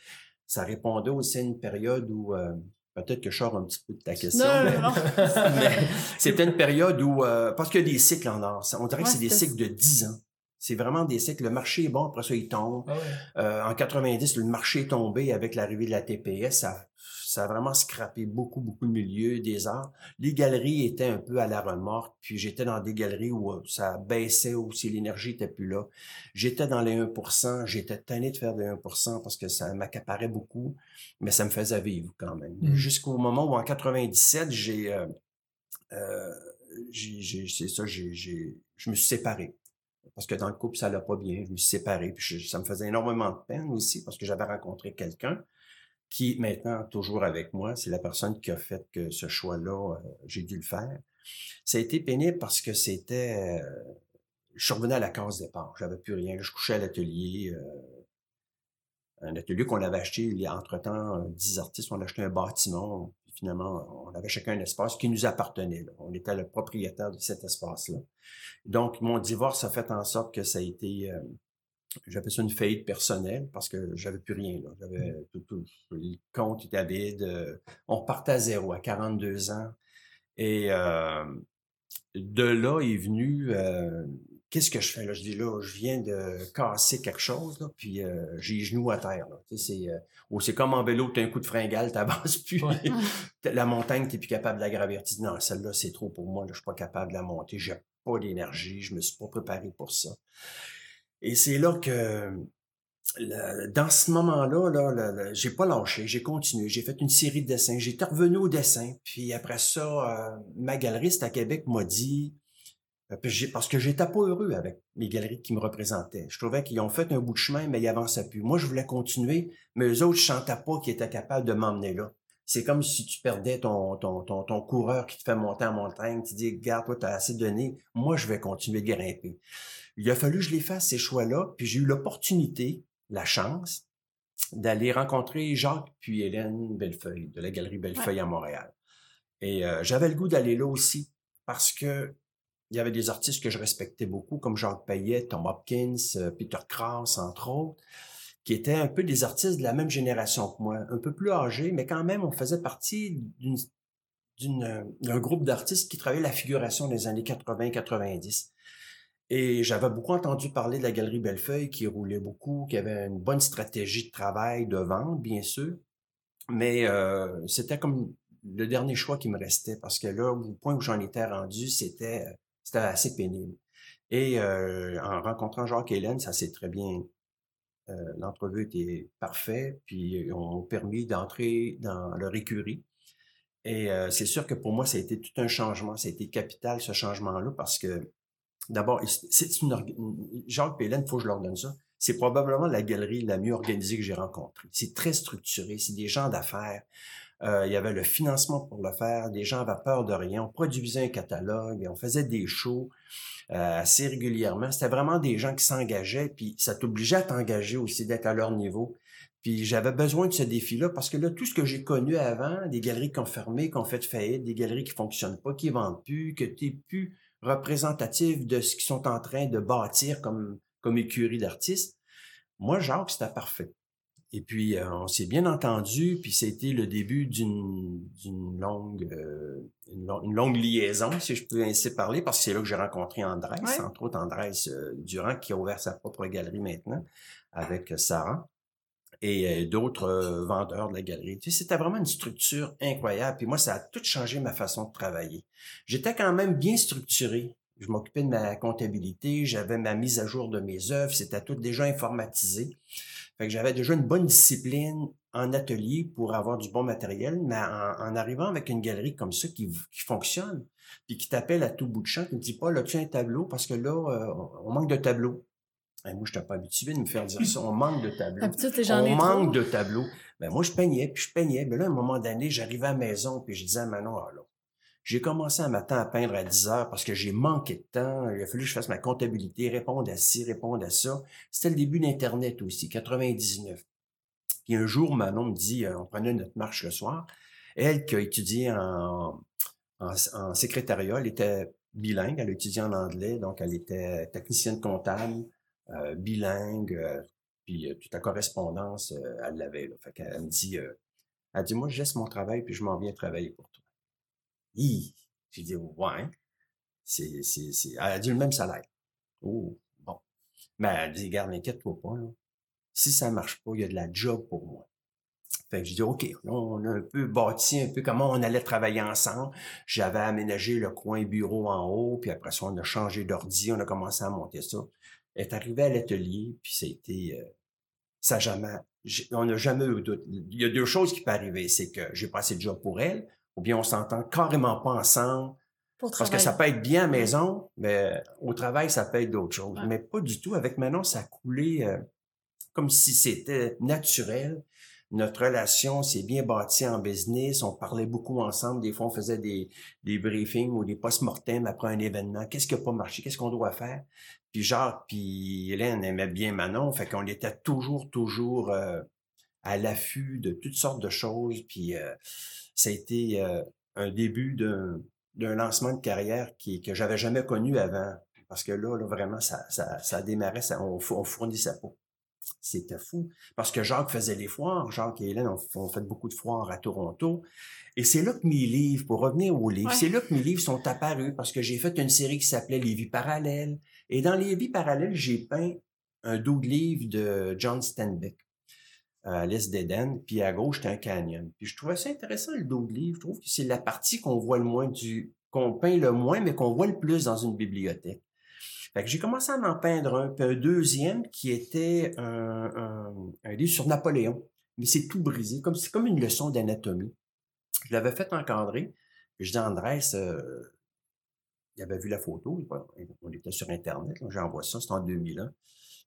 ça répondait aussi à une période où euh, peut-être que je sors un petit peu de ta question, [LAUGHS] mais, c'était une période où parce qu'il y a des cycles en or, on dirait que c'est des cycles de 10 ans. C'est vraiment des cycles. Le marché est bon, après ça, il tombe. Ah en 90, le marché est tombé avec l'arrivée de la TPS. Ça, ça a vraiment scrappé beaucoup, beaucoup de milieux des arts. Les galeries étaient un peu à la remorque, puis j'étais dans des galeries où euh, ça baissait aussi, l'énergie était plus là. J'étais dans les 1%, j'étais tanné de faire des 1% parce que ça m'accaparait beaucoup, mais ça me faisait vivre quand même. Mmh. Jusqu'au moment où en 97, j'ai... Euh, euh, c'est ça, j'ai, je me suis séparé parce que dans le couple, ça allait pas bien. Je me suis séparé, puis ça me faisait énormément de peine aussi parce que j'avais rencontré quelqu'un qui maintenant toujours avec moi. C'est la personne qui a fait que ce choix-là, euh, j'ai dû le faire. Ça a été pénible parce que c'était... Euh, je revenu à la case départ. J'avais plus rien. Je couchais à l'atelier. Euh, un atelier qu'on avait acheté il y a entre-temps, dix artistes, on acheté un bâtiment. Finalement, on avait chacun un espace qui nous appartenait. On était le propriétaire de cet espace-là. Donc, mon divorce a fait en sorte que ça a été j'avais ça une faillite personnelle parce que j'avais plus rien. J'avais mmh. tout, tout, le compte était vide. On repartait à zéro à 42 ans. Et de là est venu qu'est-ce que je fais là? Je dis là, je viens de casser quelque chose, là, puis j'ai les genoux à terre. C'est, oh, c'est comme en vélo, tu as un coup de fringale, tu plus. [LAUGHS] la montagne, tu plus capable de la gravir. Tu dis non, celle-là, c'est trop pour moi, là, je suis pas capable de la monter, j'ai pas d'énergie, je me suis pas préparé pour ça. Et c'est là que dans ce moment-là, là, j'ai pas lâché, j'ai continué, j'ai fait une série de dessins, j'étais revenu au dessin, puis après ça, euh, ma galeriste à Québec m'a dit, euh, parce que j'étais pas heureux avec mes galeries qui me représentaient. Je trouvais qu'ils ont fait un bout de chemin, mais ils avançaient plus. Moi, je voulais continuer, mais eux autres, je sentais pas qu'ils étaient capables de m'emmener là. C'est comme si tu perdais ton, ton, ton, ton, coureur qui te fait monter en montagne. Tu dis, regarde, toi, tu as assez donné. Moi, je vais continuer de grimper. Il a fallu que je les fasse, ces choix-là, puis j'ai eu l'opportunité la chance d'aller rencontrer Jacques puis Hélène Bellefeuille de la Galerie Bellefeuille à Montréal. Et euh, j'avais le goût d'aller là aussi parce que il y avait des artistes que je respectais beaucoup, comme Jacques Payet, Tom Hopkins, euh, Peter Krauss, entre autres, qui étaient un peu des artistes de la même génération que moi, un peu plus âgés, mais quand même, on faisait partie d'un groupe d'artistes qui travaillaient la figuration des années 80-90. Et j'avais beaucoup entendu parler de la Galerie Bellefeuille qui roulait beaucoup, qui avait une bonne stratégie de travail, de vente, bien sûr. Mais euh, c'était comme le dernier choix qui me restait parce que là, au point où j'en étais rendu, c'était c'était assez pénible. Et euh, en rencontrant Jacques et Hélène, ça s'est très bien. Euh, L'entrevue était parfaite, puis ils ont permis d'entrer dans leur écurie. Et euh, c'est sûr que pour moi, ça a été tout un changement. Ça a été capital, ce changement-là, parce que D'abord, c'est une, Jacques Pélène, il faut que je leur donne ça. C'est probablement la galerie la mieux organisée que j'ai rencontrée. C'est très structuré, c'est des gens d'affaires. Euh, il y avait le financement pour le faire, des gens avaient peur de rien. On produisait un catalogue, on faisait des shows euh, assez régulièrement. C'était vraiment des gens qui s'engageaient, puis ça t'obligeait à t'engager aussi, d'être à leur niveau. Puis j'avais besoin de ce défi-là parce que là, tout ce que j'ai connu avant, des galeries qui ont fermé, qui ont fait faillite, des galeries qui fonctionnent pas, qui vendent plus, que tu plus représentatif de ce qu'ils sont en train de bâtir comme, comme écurie d'artistes. Moi, Jacques, c'était parfait. Et puis, euh, on s'est bien entendu, puis c'était le début d'une longue, euh, une, longue liaison, si je peux ainsi parler, parce que c'est là que j'ai rencontré Andrés, entre autres Andrés euh, Durand, qui a ouvert sa propre galerie maintenant, avec Sarah et d'autres vendeurs de la galerie. C'était vraiment une structure incroyable. Puis moi, ça a tout changé ma façon de travailler. J'étais quand même bien structuré. Je m'occupais de ma comptabilité, j'avais ma mise à jour de mes œuvres, c'était tout déjà informatisé. Fait que j'avais déjà une bonne discipline en atelier pour avoir du bon matériel, mais en, arrivant avec une galerie comme ça qui, fonctionne, puis qui t'appelle à tout bout de champ, qui ne dit pas, là, tu as un tableau, parce que là, on manque de tableaux moi, je n'étais pas habitué de me faire dire ça. On manque de tableaux. On manque de tableaux. Ben, moi, je peignais, puis je peignais. Mais là, à un moment donné, j'arrivais à la maison, puis je disais à Manon, ah j'ai commencé un matin à peindre à 10 heures parce que j'ai manqué de temps. Il a fallu que je fasse ma comptabilité, répondre à ci, répondre à ça. C'était le début d'Internet aussi, 99. Puis un jour, Manon me dit, euh, on prenait notre marche le soir. Elle qui a étudié en, en, en secrétariat, elle était bilingue, elle a étudié en anglais, donc elle était technicienne comptable, euh, bilingue, euh, puis euh, toute la correspondance, elle l'avait. Fait qu'elle me dit, elle dit, moi, je laisse mon travail, puis je m'en viens travailler pour toi. J'ai dit, ouais. C'est, c'est, c'est, elle a dit le même salaire. Oh, bon. Mais elle dit, garde, inquiète-toi pas. Si ça marche pas, il y a de la job pour moi. Fait que j'ai dit, OK, on a un peu bâti un peu comment on allait travailler ensemble. J'avais aménagé le coin bureau en haut, puis après ça, on a changé d'ordi, on a commencé à monter ça est arrivée à l'atelier, puis ça a été... Euh, ça jamais... On n'a jamais eu doute. Il y a deux choses qui peuvent arriver. C'est que j'ai passé le job pour elle, ou bien on s'entend carrément pas ensemble. parce que ça peut être bien à maison, mais au travail, ça peut être d'autres choses. Mais pas du tout. Avec Manon, ça a coulé euh, comme si c'était naturel notre relation s'est bien bâtie en business. On parlait beaucoup ensemble. Des fois, on faisait des, des briefings ou des post-mortem après un événement. Qu'est-ce qui n'a pas marché? Qu'est-ce qu'on doit faire? Puis Jacques puis Hélène aimaient bien Manon. Fait qu'on était toujours, toujours euh, à l'affût de toutes sortes de choses. Puis euh, ça a été euh, un début d'un lancement de carrière qui, que j'avais jamais connu avant. Parce que là, là vraiment, ça, ça, ça démarrait, ça, on, on fournissait pas. C'était fou. Parce que Jacques faisait les foires. Jacques et Hélène ont, fait beaucoup de foires à Toronto. Et c'est là que mes livres, pour revenir aux livres, c'est là que mes livres sont apparus parce que j'ai fait une série qui s'appelait Les vies parallèles. Et dans Les vies parallèles, j'ai peint un dos de livre de John Steinbeck à l'est d'Éden, puis à gauche, c'était un canyon. Puis je trouvais ça intéressant, le dos de livre. Je trouve que c'est la partie qu'on voit le moins du, qu'on peint le moins, mais qu'on voit le plus dans une bibliothèque. Fait que j'ai commencé à en peindre un, puis un deuxième qui était un, livre sur Napoléon. Mais c'est tout brisé, comme c'est comme une leçon d'anatomie. Je l'avais fait encadrer. Puis je dis Andrés, euh, il avait vu la photo, on était sur Internet, j'envoie ça, c'était en 2001.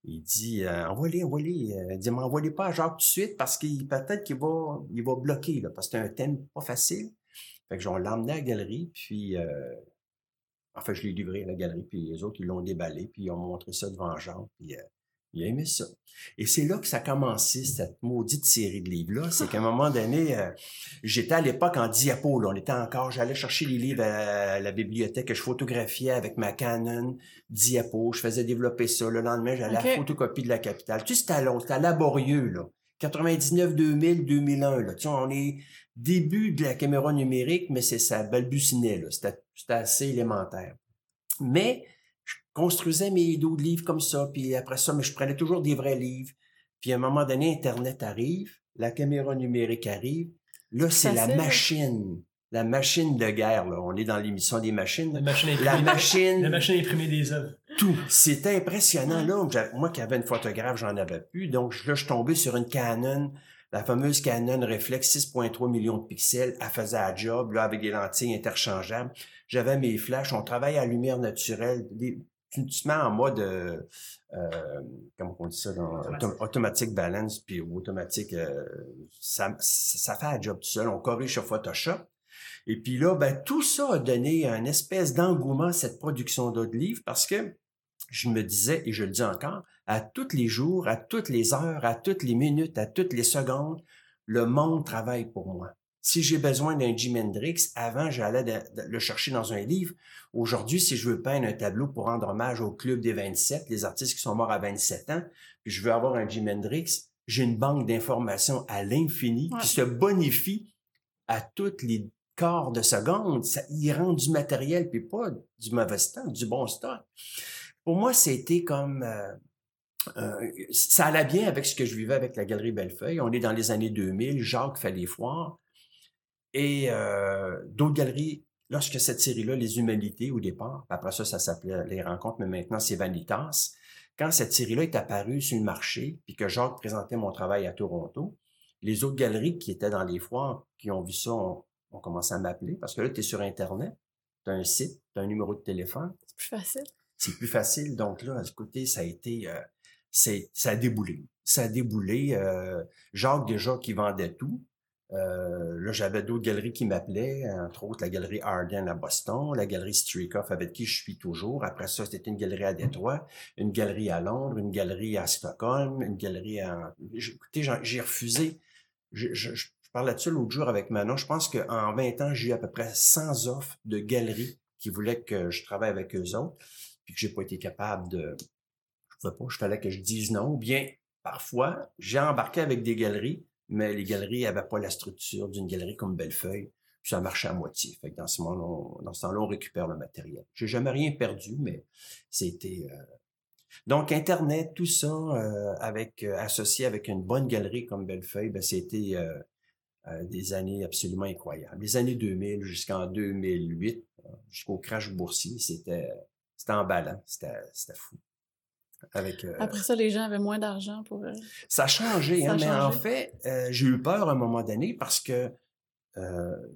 Il dit euh, envoie-les, envoie-les. Euh, il dit m'envoie-les pas à Jacques tout de suite parce qu'il peut-être qu'il va, il va bloquer là, parce que c'est un thème pas facile. Fait que j'en l'emmené à la galerie, puis euh, enfin je l'ai livré à la galerie, puis les autres ils l'ont déballé, puis ils ont montré ça devant Jacques, puis euh, il a aimé ça. Et c'est là que ça a commencé, cette maudite série de livres-là. C'est qu'à un [LAUGHS] moment donné, euh, j'étais à l'époque en diapo. Là. On était encore, j'allais chercher les livres à la bibliothèque que je photographiais avec ma Canon diapo. Je faisais développer ça. Le lendemain, j'allais à la photocopie de la capitale. Tu sais, c'était long, c'était laborieux, là. 99, 2000, 2001, là. Tu sais, on est début de la caméra numérique, mais c'est ça balbutinait, là. C'était assez élémentaire. Mais construisais mes dos de livres comme ça, puis après ça, mais je prenais toujours des vrais livres. Puis à un moment donné, Internet arrive, la caméra numérique arrive. Là, c'est la machine. La machine de guerre, là. On est dans l'émission des machines. La machine La machine. la machine imprimée des œuvres. Tout. C'était impressionnant, là. Moi qui avais une photographe, j'en avais plus. Donc, là, je suis tombé sur une Canon la fameuse Canon Reflex 6.3 millions de pixels, elle faisait un job, là, avec des lentilles interchangeables. J'avais mes flashs, on travaille à lumière naturelle, des, tu te mets en mode, euh, euh, comment on dit ça, automatique. balance, puis automatique, euh, ça, ça fait un job tout seul. On corrige sur Photoshop. Et puis là, ben, tout ça a donné un espèce d'engouement à cette production d'autres livres parce que je me disais, et je le dis encore, à tous les jours, à toutes les heures, à toutes les minutes, à toutes les secondes, le monde travaille pour moi. Si j'ai besoin d'un Jim Hendrix, avant, j'allais le chercher dans un livre. Aujourd'hui, si je veux peindre un tableau pour rendre hommage au Club des 27, les artistes qui sont morts à 27 ans, puis je veux avoir un Jim Hendrix, j'ai une banque d'informations à l'infini qui se bonifie à toutes les quarts de seconde. Ça, il rend du matériel, puis pas du mauvais stock, du bon stock. Pour moi, c'était comme... Euh, euh, ça allait bien avec ce que je vivais avec la Galerie Bellefeuille. On est dans les années 2000, Jacques fait des foires. Et euh, d'autres galeries, lorsque cette série-là, Les Humanités au départ, après ça, ça s'appelait Les Rencontres, mais maintenant c'est Vanitas. Quand cette série-là est apparue sur le marché, puis que Jacques présentait mon travail à Toronto, les autres galeries qui étaient dans les foires, qui ont vu ça, ont, commencé à m'appeler, parce que là, tu es sur Internet, tu as un site, tu as un numéro de téléphone. C'est plus facile. C'est plus facile. Donc là, à ce côté, ça a été... Euh, c'est ça a déboulé. Ça a déboulé. Euh, Jacques, déjà, qui vendait tout, euh, là, j'avais d'autres galeries qui m'appelaient, entre autres la galerie Arden à Boston, la galerie Streakoff avec qui je suis toujours. Après ça, c'était une galerie à Détroit, une galerie à Londres, une galerie à Stockholm, une galerie à... Écoutez, j'ai refusé. Je, je, je parlais de ça l'autre jour avec Manon. Je pense qu'en 20 ans, j'ai eu à peu près 100 offres de galeries qui voulaient que je travaille avec eux autres, puis que j'ai pas été capable de... Je pas, je fallait que je dise non. Bien, parfois, j'ai embarqué avec des galeries mais les galeries n'avaient pas la structure d'une galerie comme Bellefeuille, ça marchait à moitié. Fait que dans ce moment dans ce temps-là, on récupère le matériel. J'ai jamais rien perdu, mais c'était euh, donc Internet, tout ça euh, avec euh, associé avec une bonne galerie comme Bellefeuille, ben, c'était des années absolument incroyables. Les années 2000 jusqu'en 2008, jusqu'au crash boursier, c'était c'était emballant, c'était fou. Euh, Après ça, les gens avaient moins d'argent pour. Euh, ça a changé, hein, mais en fait, euh, j'ai eu peur à un moment donné parce que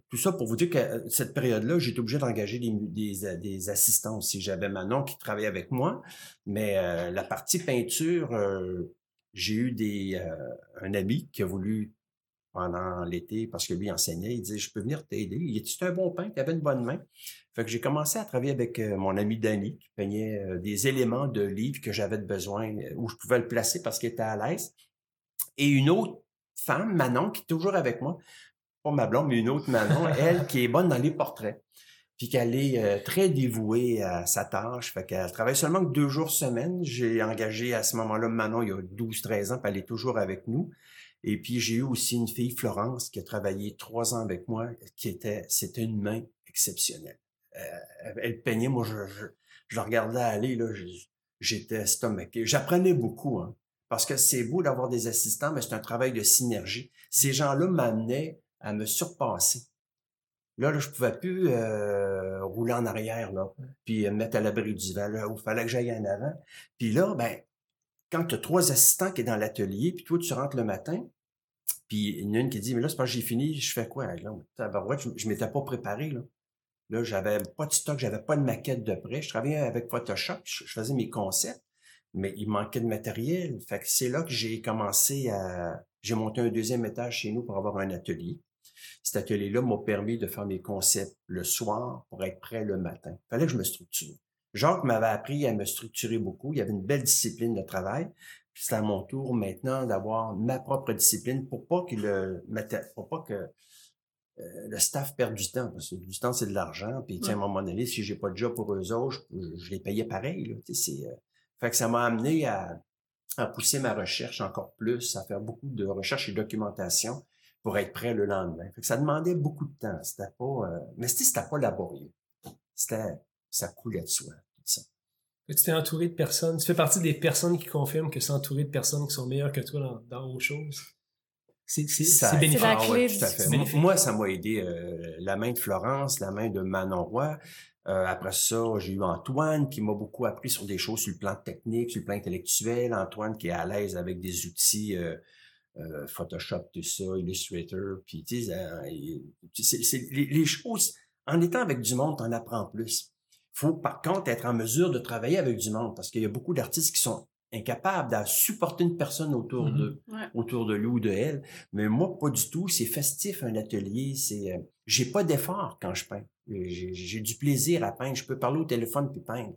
tout ça pour vous dire que cette période-là, j'étais obligé d'engager des, des, des, assistants aussi. J'avais Manon qui travaillait avec moi, mais la partie peinture, j'ai eu des un ami qui a voulu pendant l'été parce que lui enseignait. Il disait, je peux venir t'aider. Il était un bon peintre, il avait une bonne main. Fait que j'ai commencé à travailler avec euh, mon ami Danny, qui peignait euh, des éléments de livres que j'avais besoin, euh, où je pouvais le placer parce qu'il était à l'aise. Et une autre femme, Manon, qui est toujours avec moi, pas ma blonde, mais une autre Manon, [LAUGHS] elle, qui est bonne dans les portraits. puis qu'elle est euh, très dévouée à sa tâche. Fait qu'elle travaille seulement que deux jours semaine. J'ai engagé à ce moment-là Manon il y a 12-13 ans, puis elle est toujours avec nous. Et puis j'ai eu aussi une fille, Florence, qui a travaillé trois ans avec moi, qui était, c'était une main exceptionnelle. Euh, elle peignait, moi je, je, je la regardais aller, là, j'étais estomaqué. J'apprenais beaucoup, hein, parce que c'est beau d'avoir des assistants, mais c'est un travail de synergie. Ces gens-là m'amenaient à me surpasser. Là, là je pouvais plus euh, rouler en arrière, là, puis me mettre à l'abri du vent. Là, il fallait que j'aille en avant. Puis là, ben, quand tu as trois assistants qui sont dans l'atelier, puis toi, tu rentres le matin, puis il y en a une qui dit, mais là, c'est pas que j'ai fini, je fais quoi? Là, je, je m'étais pas préparé, là. Là, j'avais pas de stock, j'avais pas de maquette de prêt. Je travaillais avec Photoshop, je faisais mes concepts, mais il manquait de matériel. Fait que c'est là que j'ai commencé à... J'ai monté un deuxième étage chez nous pour avoir un atelier. Cet atelier-là m'a permis de faire mes concepts le soir pour être prêt le matin. Il fallait que je me structure. Jacques m'avait appris à me structurer beaucoup. Il y avait une belle discipline de travail. Puis c'est à mon tour maintenant d'avoir ma propre discipline pour pas que le, pour pas que euh, le staff perd du temps. Parce que du temps, c'est de l'argent. Puis, à un moment donné, si j'ai pas de job pour eux autres, je, les payais pareil. Là, c'est, euh, fait que ça m'a amené à, à pousser ma recherche encore plus, à faire beaucoup de recherche et documentation pour être prêt le lendemain. Fait que ça demandait beaucoup de temps. C'était pas, euh, mais c'était pas laborieux. C'était, ça coulait de soi. Tout. Tu t'es entouré de personnes. Tu fais partie des personnes qui confirment que c'est entouré de personnes qui sont meilleures que toi dans, dans autre chose. C'est bénéfique. Ah moi, ça m'a aidé. Euh, la main de Florence, la main de Manon Roy. Euh, après ça, j'ai eu Antoine qui m'a beaucoup appris sur des choses sur le plan technique, sur le plan intellectuel. Antoine qui est à l'aise avec des outils euh, Photoshop, tout ça, Illustrator. Puis, tu sais, les, les, choses, en étant avec du monde, t'en apprends plus. Faut par contre être en mesure de travailler avec du monde parce qu'il y a beaucoup d'artistes qui sont incapable de supporter une personne autour mmh de autour de lui ou de elle. Mais moi, pas du tout. C'est festif un atelier. C'est, euh, j'ai pas d'effort quand je peins. J'ai du plaisir à peindre. Je peux parler au téléphone puis peindre.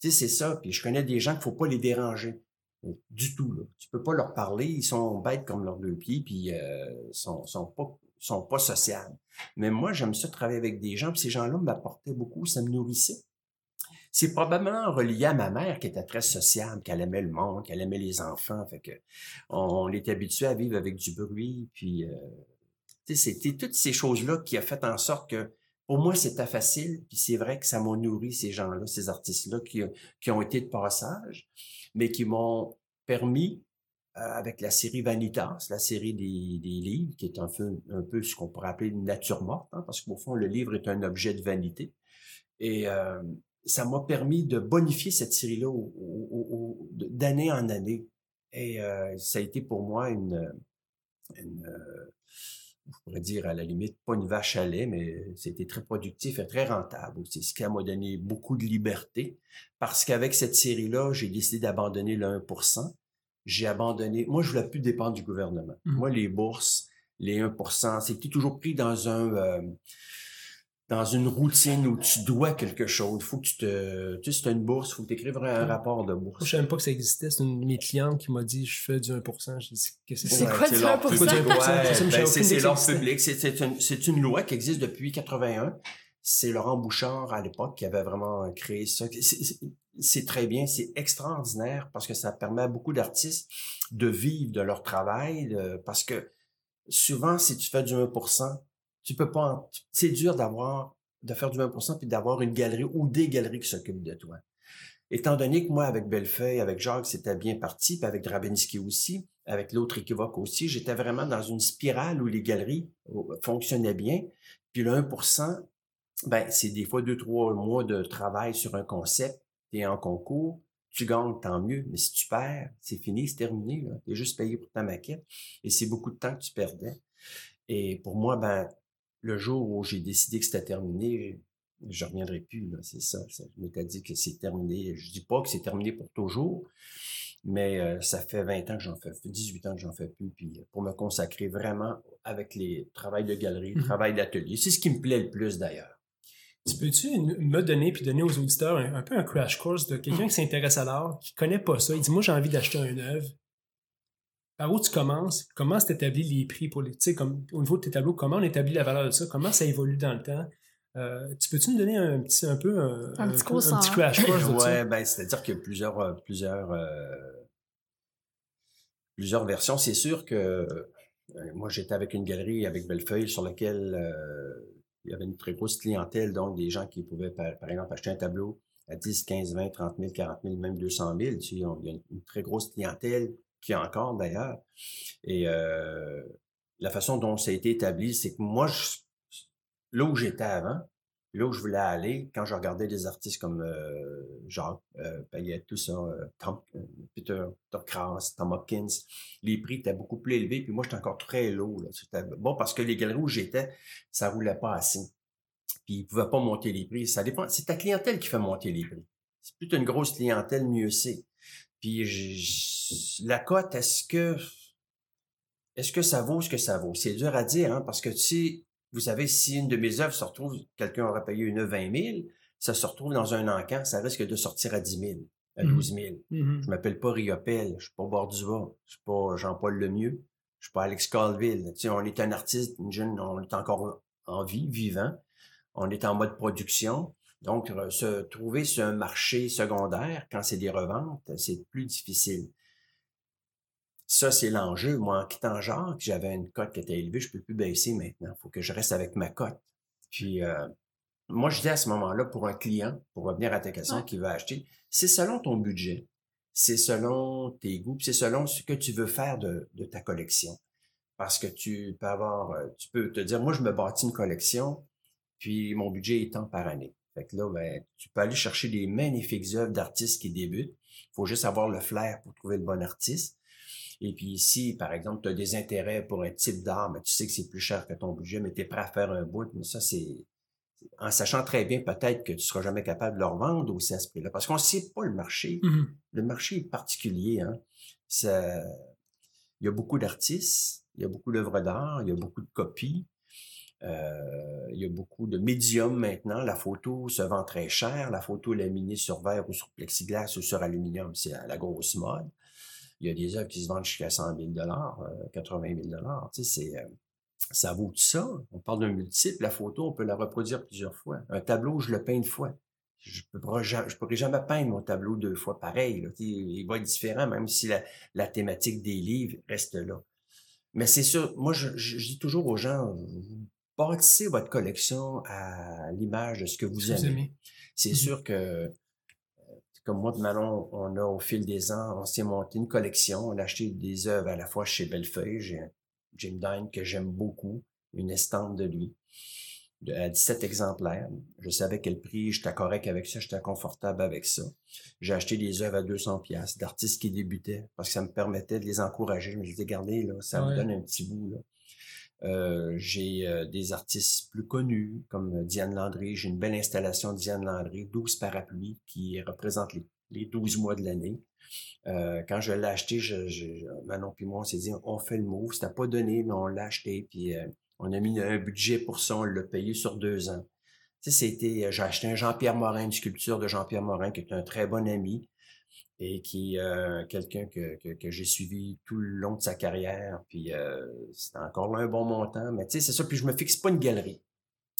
Tu sais, c'est ça. Puis je connais des gens qu'il faut pas les déranger du tout. Là. Tu peux pas leur parler. Ils sont bêtes comme leurs deux pieds puis euh, sont sont pas sont pas sociables. Mais moi, j'aime ça travailler avec des gens. Puis ces gens-là m'apportaient beaucoup. Ça me nourrissait. C'est probablement relié à ma mère qui était très sociable, qu'elle aimait le monde, qu'elle aimait les enfants. Fait que on, est habitué à vivre avec du bruit. Puis, euh, c'était toutes ces choses-là qui a fait en sorte que pour moi, c'était facile. Puis c'est vrai que ça m'a nourri ces gens-là, ces artistes-là qui, qui ont été de passage, mais qui m'ont permis euh, avec la série Vanitas, la série des, des, livres, qui est un peu, un peu ce qu'on pourrait appeler une nature morte, hein, parce qu'au fond, le livre est un objet de vanité. Et euh, ça m'a permis de bonifier cette série-là d'année en année. Et euh, ça a été pour moi une, une euh, on pourrait dire à la limite, pas une vache à lait, mais c'était très productif et très rentable aussi, ce qui m'a donné beaucoup de liberté. Parce qu'avec cette série-là, j'ai décidé d'abandonner le 1%. J'ai abandonné, moi je voulais plus dépendre du gouvernement. Mmh. Moi, les bourses, les 1%, c'était toujours pris dans un... Euh, dans une routine où tu dois quelque chose. Il faut que tu te... Tu sais, c'est une bourse, il faut que tu écrives un rapport de bourse. Je ne savais pas que ça existait. C'est une de mes clientes qui m'a dit « Je fais du 1%. » J'ai dit « Qu'est-ce que c'est? quoi du 1%? c'est l'ordre public. C'est une, une loi qui existe depuis 81. C'est Laurent Bouchard, à l'époque, qui avait vraiment créé ça. C'est très bien, c'est extraordinaire parce que ça permet à beaucoup d'artistes de vivre de leur travail, parce que souvent, si tu fais du 1%, tu peux pas, c'est dur d'avoir, de faire du 20% puis d'avoir une galerie ou des galeries qui s'occupent de toi. Étant donné que moi, avec Bellefeuille, avec Jacques, c'était bien parti, puis avec Drabinski aussi, avec l'autre équivoque aussi, j'étais vraiment dans une spirale où les galeries euh, fonctionnaient bien. Puis le 1%, ben, c'est des fois deux, trois mois de travail sur un concept, tu es en concours, tu gagnes, tant mieux. Mais si tu perds, c'est fini, c'est terminé. Tu es juste payé pour ta maquette. Et c'est beaucoup de temps que tu perdais. Et pour moi, ben, le jour où j'ai décidé que c'était terminé, je reviendrai plus. C'est ça, Je m'étais dit que c'est terminé. Je dis pas que c'est terminé pour toujours, mais euh, ça fait 20 ans que j'en fais, 18 ans que j'en fais plus. Puis pour me consacrer vraiment avec les travail de galerie, mmh travail d'atelier, c'est ce qui me plaît le plus d'ailleurs. Tu peux-tu me donner puis donner aux auditeurs un, peu un crash course de quelqu'un qui s'intéresse à l'art, qui connaît pas ça, il dit moi j'ai envie d'acheter un œuvre, par où tu commences, comment s'établit les prix pour les, tu sais, comme au niveau de tes tableaux, comment on établit la valeur de ça, comment ça évolue dans le temps? Euh, tu peux-tu nous donner un petit, un peu un, Un petit un petit crash course? Ouais, ben, c'est-à-dire qu'il y a plusieurs, euh, plusieurs, euh, plusieurs versions. C'est sûr que euh, moi, j'étais avec une galerie avec Bellefeuille sur laquelle euh, il y avait une très grosse clientèle, donc des gens qui pouvaient, par, par exemple, acheter un tableau à 10, 15, 20, 30 000, 40 000, même 200 000. Tu sais, on- il y a une, une très grosse clientèle encore d'ailleurs. Et euh, la façon dont ça a été établi, c'est que moi, je, là où j'étais avant, là où je voulais aller, quand je regardais des artistes comme euh, Jacques euh, tout ça, euh, Tom, Peter, Krause, Tom Hopkins, les prix étaient beaucoup plus élevés, puis moi, j'étais encore très low. Bon, parce que les galeries où j'étais, ça roulait pas assez. Puis ils pouvaient pas monter les prix. Ça dépend. C'est ta clientèle qui fait monter les prix. C'est plus une grosse clientèle, mieux c'est. Puis la cote, est-ce que est-ce que ça vaut ce que ça vaut? C'est dur à dire, hein, parce que sais, vous savez, si une de mes œuvres se retrouve, quelqu'un aura payé une œuvre 20 000, ça se retrouve dans un encan, ça risque de sortir à 10 000, à Mhm. 12 000. Mhm. Je m'appelle pas Riopel, je suis pas Bordua, je suis pas Jean-Paul Lemieux, je suis pas Alex Colville. Tu sais, on est un artiste, une jeune, on est encore en vie, vivant. On est en mode production. Donc, euh, se trouver sur un marché secondaire, quand c'est des reventes, c'est plus difficile. Ça, c'est l'enjeu. Moi, en quittant Jacques, j'avais une cote qui était élevée, je peux plus baisser maintenant. Il faut que je reste avec ma cote. Puis, euh, moi, je dis à ce moment-là, pour un client, pour revenir à ta question, qui veut acheter, c'est selon ton budget, c'est selon tes goûts, c'est selon ce que tu veux faire de, de ta collection. Parce que tu peux avoir, euh, tu peux te dire, moi, je me bâtis une collection, puis mon budget est tant par année. Fait que là, ben, tu peux aller chercher des magnifiques œuvres d'artistes qui débutent. Il faut juste avoir le flair pour trouver le bon artiste. Et puis si, par exemple, tu as des intérêts pour un type d'art, mais tu sais que c'est plus cher que ton budget, mais tu es prêt à faire un bout, mais ça, c'est en sachant très bien peut-être que tu seras jamais capable de le revendre aussi à ce prix-là. Parce qu'on ne sait pas le marché. Mhm. Le marché est particulier. Hein? Ça, il y a beaucoup d'artistes, il y a beaucoup d'œuvres d'art, il y a beaucoup de copies. Euh, il y a beaucoup de médiums maintenant. La photo se vend très cher. La photo laminée sur verre ou sur plexiglas ou sur aluminium, c'est la grosse mode. Il y a des œuvres qui se vendent jusqu'à 100 000 euh, 80 000 Tu sais, euh, ça vaut tout ça. On parle d'un multiple. La photo, on peut la reproduire plusieurs fois. Un tableau, je le peins une fois. Je ne pourrais, jamais peindre mon tableau deux fois pareil. Il va être différent, même si la, thématique des livres reste là. Mais c'est sûr, moi, je, dis toujours aux gens, bâtissez votre collection à l'image de ce que vous aimez. aimez. C'est Mhm. sûr que, comme moi de Manon, on a au fil des ans, on s'est monté une collection. On a acheté des œuvres à la fois chez Bellefeuille. J'ai un Jim Dine que j'aime beaucoup, une estampe de lui, de, à 17 exemplaires. Je savais quel prix, j'étais correct avec ça, j'étais confortable avec ça. J'ai acheté des œuvres à 200 pièces d'artistes qui débutaient parce que ça me permettait de les encourager. Je me disais, regardez, là, ça Ouais. me donne un petit bout. Là. Euh, j'ai euh, des artistes plus connus comme Diane Landry. J'ai une belle installation de Diane Landry, 12 parapluies qui représentent les, les 12 mois de l'année. Euh, quand je l'ai acheté, Manon puis moi, on s'est dit, on fait le move. C'était pas donné, mais on l'a acheté. Puis euh, on a mis un budget pour ça. On l'a payé sur deux ans. C'était, j'ai acheté un Jean-Pierre Morin, une sculpture de Jean-Pierre Morin, qui est un très bon ami et qui est euh, quelqu'un que, que, que j'ai suivi tout le long de sa carrière. Puis euh, c'était encore là un bon montant. Mais tu sais, c'est ça. Puis je me fixe pas une galerie.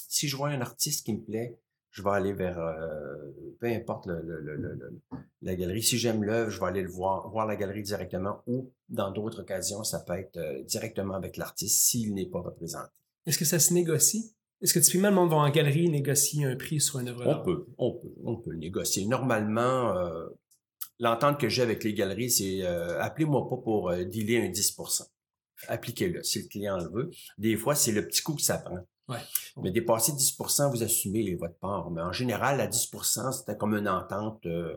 Si je vois un artiste qui me plaît, je vais aller vers euh, peu importe le, le, le, le- le- la galerie. Si j'aime l'œuvre, je vais aller le voir, voir la galerie directement ou dans d'autres occasions, ça peut être euh, directement avec l'artiste s'il n'est pas représenté. Est-ce que ça se négocie? Est-ce que typiquement le monde va en galerie négocier un prix sur une œuvre On peut, on peut, on peut négocier. Normalement, l'entente que j'ai avec les galeries, c'est euh, appelez-moi pas pour euh, dealer un 10% Appliquez-le si le client le veut. Des fois, c'est le petit coup que ça prend. Ouais. Mais dépasser 10% vous assumez votre part. Mais en général, à 10% c'était comme une entente euh,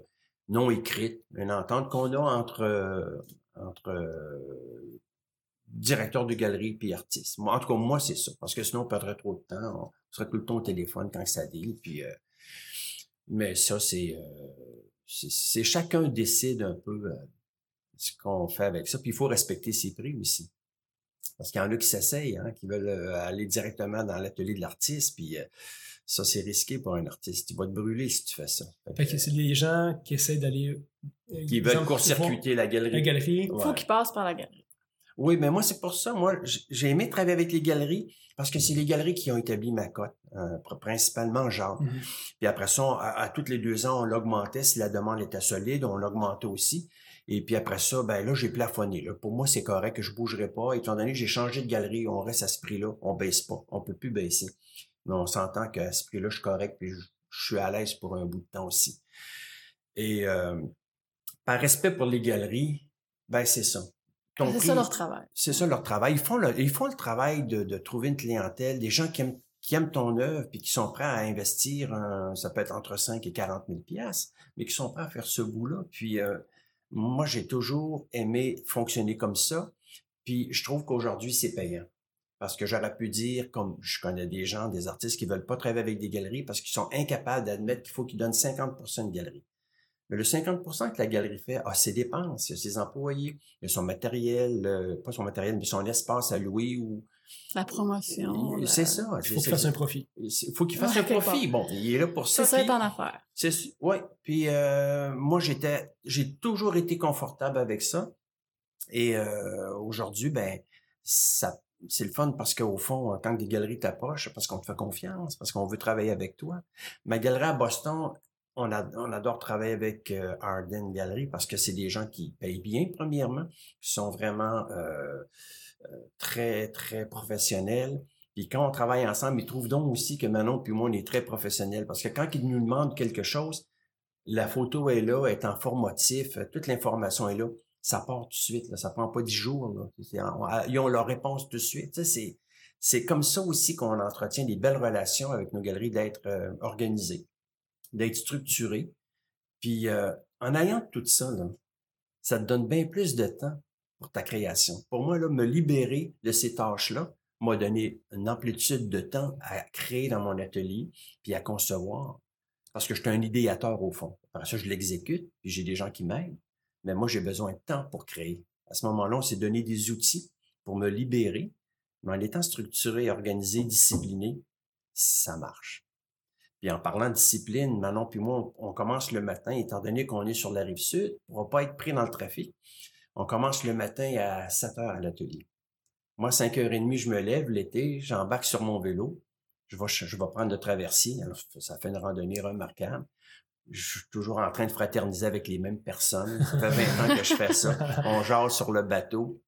non écrite, une entente qu'on a entre, euh, entre euh, directeur de galerie puis artiste. Moi, en tout cas, moi, c'est ça. Parce que sinon, on perdrait trop de temps. On serait tout le temps au téléphone quand ça deal. Puis, euh, mais ça, c'est, euh, c'est, chacun décide un peu euh, ce qu'on fait avec ça. Puis il faut respecter ses prix aussi. Parce qu'il y en a qui s'essayent, hein, qui veulent euh, aller directement dans l'atelier de l'artiste. Puis euh, ça, c'est risqué pour un artiste. Il va te brûler si tu fais ça. Fait Fait que, c'est des gens qui essaient d'aller. euh, qui veulent court-circuiter la voir La galerie. galerie. Il faut Ouais. qu'il passe par la galerie. Oui, mais moi, c'est pour ça. Moi, j'ai aimé travailler avec les galeries parce que c'est les galeries qui ont établi ma cote, euh, principalement Jacques. Mhm. Puis après ça, à, à tous les deux ans, on l'augmentait si la demande était solide, on l'augmentait aussi. Et puis après ça, ben là, j'ai plafonné. Là. Pour moi, c'est correct que je bougerai pas. Étant donné que j'ai changé de galerie, on reste à ce prix-là. On baisse pas. On peut plus baisser. Mais on s'entend qu'à ce prix-là, je suis correct puis je, je suis à l'aise pour un bout de temps aussi. Et euh, par respect pour les galeries, ben c'est ça. C'est ça leur travail. c'est ça leur travail. Ils font le, ils font le travail de, de trouver une clientèle, des gens qui aiment, qui aiment ton œuvre puis qui sont prêts à investir, un- ça peut être entre 5 et 40 000 piastres, mais qui sont prêts à faire ce bout-là. Puis euh, moi, j'ai toujours aimé fonctionner comme ça. Puis je trouve qu'aujourd'hui, c'est payant. Parce que j'aurais pu dire, comme je connais des gens, des artistes qui veulent pas travailler avec des galeries parce qu'ils sont incapables d'admettre qu'il faut qu'ils donnent 50% de galerie. Mais le 50% que la galerie fait a ses dépenses, il y a ses employés, il y a son matériel, euh, pas son matériel, mais son espace à louer ou La promotion. la- c'est ça. Il faut qu'il fasse un profit. Il faut qu'il fasse Ouais, un profit. Bon, il est là pour ça. C'est ça puis- est en affaire. c'est ouais. Puis euh, moi j'étais, j'ai toujours été confortable avec ça. Et euh, aujourd'hui, ben ça, c'est le fun parce qu'au fond, quand des galeries t'approchent, parce qu'on te fait confiance, parce qu'on veut travailler avec toi. Ma galerie à Boston, on, adore travailler avec euh, Arden Gallery parce que c'est des gens qui payent bien premièrement, qui sont vraiment euh, euh, très très professionnels. Puis quand on travaille ensemble, ils trouvent donc aussi que Manon puis moi, on est très professionnels. Parce que quand ils nous demandent quelque chose, la photo est là, est en formatif, toute l'information est là. Ça part tout de suite, là, ça prend pas dix jours. Ils ont leur réponse tout de suite. C'est, comme ça aussi qu'on entretient des belles relations avec nos galeries, d'être euh, organisés, d'être structurés. Puis euh, en ayant tout ça, ça te donne bien plus de temps pour ta création. Pour moi, là, me libérer de ces tâches-là m'a donné une amplitude de temps à créer dans mon atelier, puis à concevoir. Parce que je suis un idéateur au fond. Après ça, je l'exécute, puis j'ai des gens qui m'aident. Mais moi, j'ai besoin de temps pour créer. À ce moment-là, on s'est donné des outils pour me libérer. Mais en étant structuré, organisé, discipliné, ça marche. Puis en parlant de discipline, Manon puis moi, on, on commence le matin, étant donné qu'on est sur la rive sud, pour ne pas être pris dans le trafic. On commence le matin à 7 heures à l'atelier. Moi, 5h30, je me lève l'été, j'embarque sur mon vélo, je vais, je vais prendre le traversier. Alors, ça fait une randonnée remarquable. Je suis toujours en train de fraterniser avec les mêmes personnes. Ça fait 20 ans que je fais ça. On [LAUGHS] jase sur le bateau.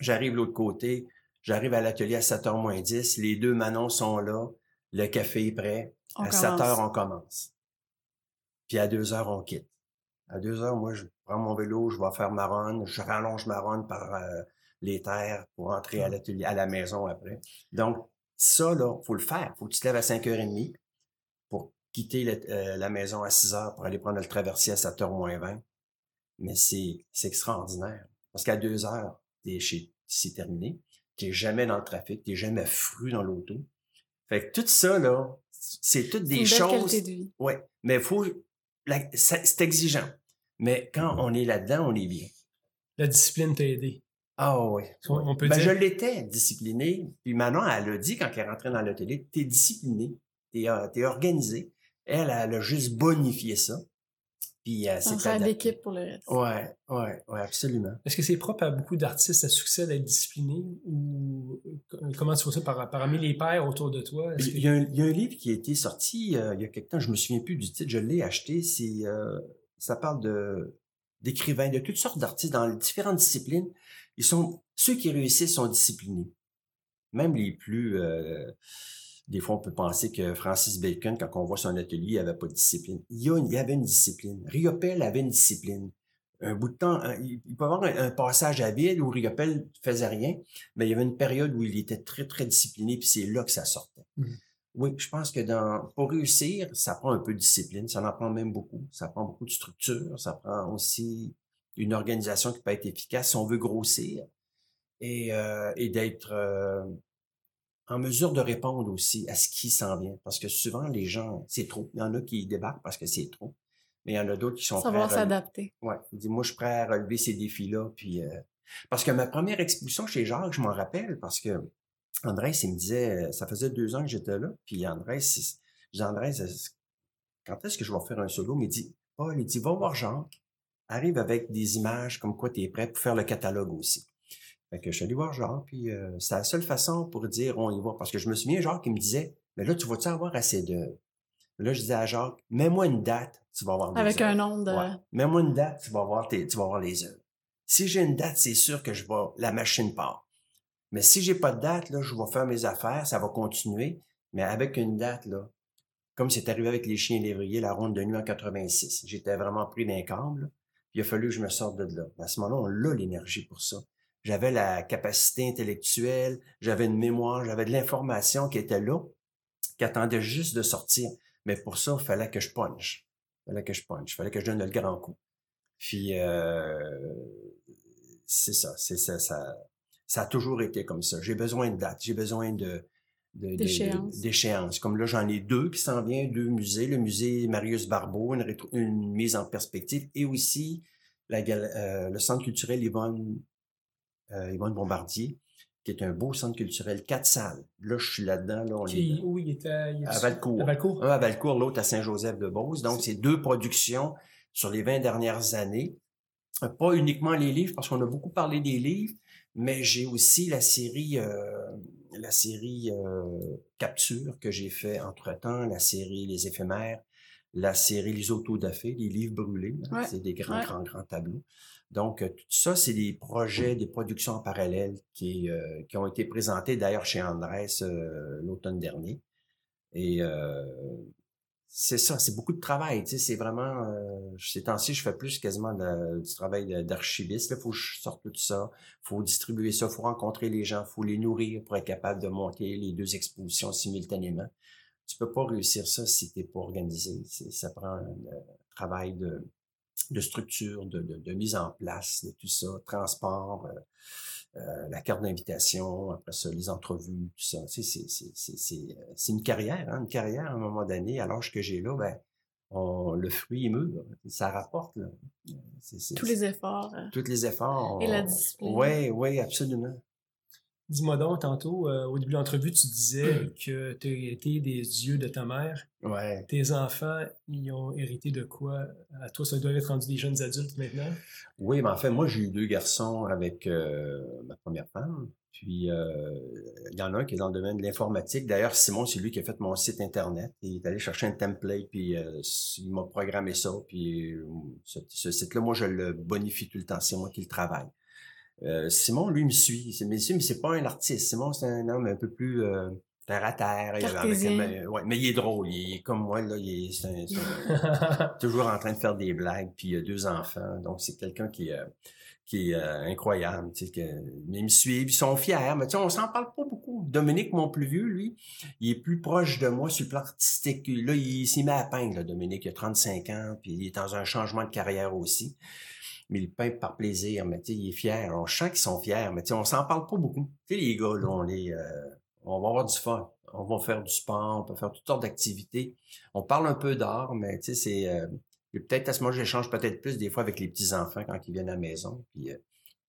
J'arrive de l'autre côté. J'arrive à l'atelier à 7h moins 10. Les deux Manons sont là. Le café est prêt. On à commence. 7 heures, on commence. Puis à 2 heures, on quitte. À 2 heures, moi, je prends mon vélo, je vais faire ma run. Je rallonge ma run par euh, les terres pour entrer à l'atelier, à la maison après. Donc, ça, là, faut le faire. Faut que tu te lèves à 5h30 pour quitter le- euh, la maison à 6 heures pour aller prendre le traversier à 7 h moins 20. Mais c'est, c'est extraordinaire. Parce qu'à 2 heures, t'es chez, c'est terminé. T'es jamais dans le trafic, t'es jamais fru dans l'auto. Fait que tout ça, là, c'est toutes des choses. qualité de vie. Ouais. Mais faut, la- ça- c'est exigeant. Mais quand on est là-dedans, on est bien. La discipline t'a aidé. Ah oui. On- on peut ben, dire- Je l'étais discipliné. Puis Manon, elle a dit quand elle est rentrée dans l'atelier, t'es discipliné, t'es euh, t'es organisé. Elle, elle a juste bonifié ça. Puis euh, c'est d'équipe pour le reste. Ouais, ouais, ouais, absolument. Est-ce que c'est propre à beaucoup d'artistes à succès d'être discipliné ou euh, comment tu vois ça par, parmi les pairs autour de toi? Il y, a un, il y a un livre qui a été sorti euh, il y a quelque temps, je me souviens plus du titre, je l'ai acheté. C'est euh, ça parle de d'écrivains, de toutes sortes d'artistes dans les différentes disciplines. Ils sont ceux qui réussissent sont disciplinés. Même les plus euh, des fois, on peut penser que Francis Bacon, quand on voit son atelier, il avait pas de discipline. Il y, avait une discipline. Riopelle avait une discipline. Un bout de temps, un- il peut y avoir un, un passage à vide où Riopelle faisait rien, mais il y avait une période où il était très, très discipliné, puis c'est là que ça sortait. Mhm. Oui, je pense que dans, pour réussir, ça prend un peu de discipline, ça en prend même beaucoup. Ça prend beaucoup de structure, ça prend aussi une organisation qui peut être efficace si on veut grossir et, euh, et d'être euh, en mesure de répondre aussi à ce qui s'en vient. Parce que souvent, les gens, c'est trop. Il y en a qui débarquent parce que c'est trop. Mais il y en a d'autres qui sont prêts Savoir à relever- s'adapter. Ouais. Il dit, moi, je suis prêt à relever ces défis-là. Puis, euh, parce que ma première exposition chez Jacques, je m'en rappelle parce que Andrés, il me disait, euh, ça faisait deux ans que j'étais là. Puis Andrés, je dis, Andrés, quand est-ce que je vais faire un solo? Mais il dit, Paul, il dit, va voir Jacques. Arrive avec des images comme quoi tu es prêt pour faire le catalogue aussi. Fait que je suis allé voir Jacques, puis c'est la seule façon pour dire on y va. Parce que je me souviens, Jacques, qui me disait, mais là, tu vas-tu avoir assez de... Là, je disais à Jacques, mets-moi une date, tu vas avoir des Avec un nombre de... Mets-moi une date, tu vas avoir, tes, tu vas avoir les œuvres. Si j'ai une date, c'est sûr que je vais, la machine part. Mais si j'ai pas de date, là, je vais faire mes affaires, ça va continuer. Mais avec une date, là, comme c'est arrivé avec les chiens lévriers, la ronde de nuit en 86, j'étais vraiment pris d'un câble. Puis il a fallu que je me sorte de là. À ce moment-là, on a l'énergie pour ça. J'avais la capacité intellectuelle, j'avais une mémoire, j'avais de l'information qui était là, qui attendait juste de sortir. Mais pour ça, il fallait que je punch. Il fallait que je punch. Il fallait que je donne le grand coup. Puis, euh, c'est ça. C'est ça, ça. Ça a toujours été comme ça. J'ai besoin de date. J'ai besoin de, d'échéance. Comme là, j'en ai deux qui s'en viennent, deux musées. Le musée Marius Barbeau, une, une mise en perspective, et aussi la, euh, le centre culturel Yvonne, euh, Yvonne Bombardier, qui est un beau centre culturel, quatre salles. Là, je suis là-dedans. Là, on est, où? Il était? à Valcourt. À Valcourt? Un à Valcourt, l'autre à Saint-Joseph-de-Beauce. Donc, c'est deux productions sur les 20 dernières années. Pas uniquement les livres, parce qu'on a beaucoup parlé des livres, mais j'ai aussi la série, euh, la série euh, Capture que j'ai fait entre-temps, la série Les éphémères, la série Les autodafés, les livres brûlés. C'est des grands, grands, grands tableaux. Donc, tout ça, c'est des projets, des productions en parallèle qui, euh, qui ont été présentés d'ailleurs chez Andrés l'automne dernier. Et c'est ça, c'est beaucoup de travail. Tu sais, c'est vraiment. Euh, ces temps-ci, je fais plus quasiment du travail d'archiviste. Il faut que je sorte tout ça. Faut distribuer ça. Faut rencontrer les gens. Faut les nourrir pour être capable de monter les deux expositions simultanément. Tu peux pas réussir ça si tu n'es pas organisé. Ça prend un, euh, travail de, de structure, de, de, de, mise en place de tout ça, transport. Euh, euh, la carte d'invitation, après ça, les entrevues, tout ça. Tu sais, c'est une carrière, hein, une carrière à un moment donné. À l'âge que j'ai là, ben, on, le fruit est mûr, ça rapporte. Là. Tous les efforts. Euh, tous les efforts. et la discipline. Oui, oui, absolument. Dis-moi donc, tantôt, euh, au début de l'entrevue, tu disais que tu as hérité des yeux de ta mère. Ouais. Tes enfants, ils ont hérité de quoi? À toi, ça doit être rendu des jeunes adultes maintenant? Oui, mais en fait, moi, j'ai eu deux garçons avec euh, ma première femme. Puis, euh, il y en a un qui est dans le domaine de l'informatique. D'ailleurs, Simon, c'est lui qui a fait mon site Internet. Il est allé chercher un template, puis il m'a programmé ça. Puis, ce, ce site-là, moi, je le bonifie tout le temps. C'est moi qui le travaille. Euh, Simon, lui, me suit. Mais, mais c'est pas un artiste. Simon, c'est un homme un peu plus euh, terre à terre. ouais, mais il est drôle. Il est comme moi, là. Il est, [LAUGHS] toujours en train de faire des blagues. Puis il a deux enfants. Donc, c'est quelqu'un qui, euh, qui est incroyable. Tu sais, que, mais ils me suivent. Ils sont fiers. Mais tu sais, on s'en parle pas beaucoup. Dominique, mon plus vieux, lui, il est plus proche de moi sur le plan artistique. Là, il s'y met à peindre, là, Dominique. Il a 35 ans. Puis il est dans un changement de carrière aussi mais il peint par plaisir, mais tu sais, il est fier. On sent qu'ils sont fiers, mais tu sais, on s'en parle pas beaucoup. Tu sais, les gars, là, on les, euh, on va avoir du fun. On va faire du sport, on peut faire toutes sortes d'activités. On parle un peu d'art, mais tu sais, c'est, euh, peut-être à ce moment, j'échange peut-être plus des fois avec les petits-enfants quand ils viennent à la maison, puis euh,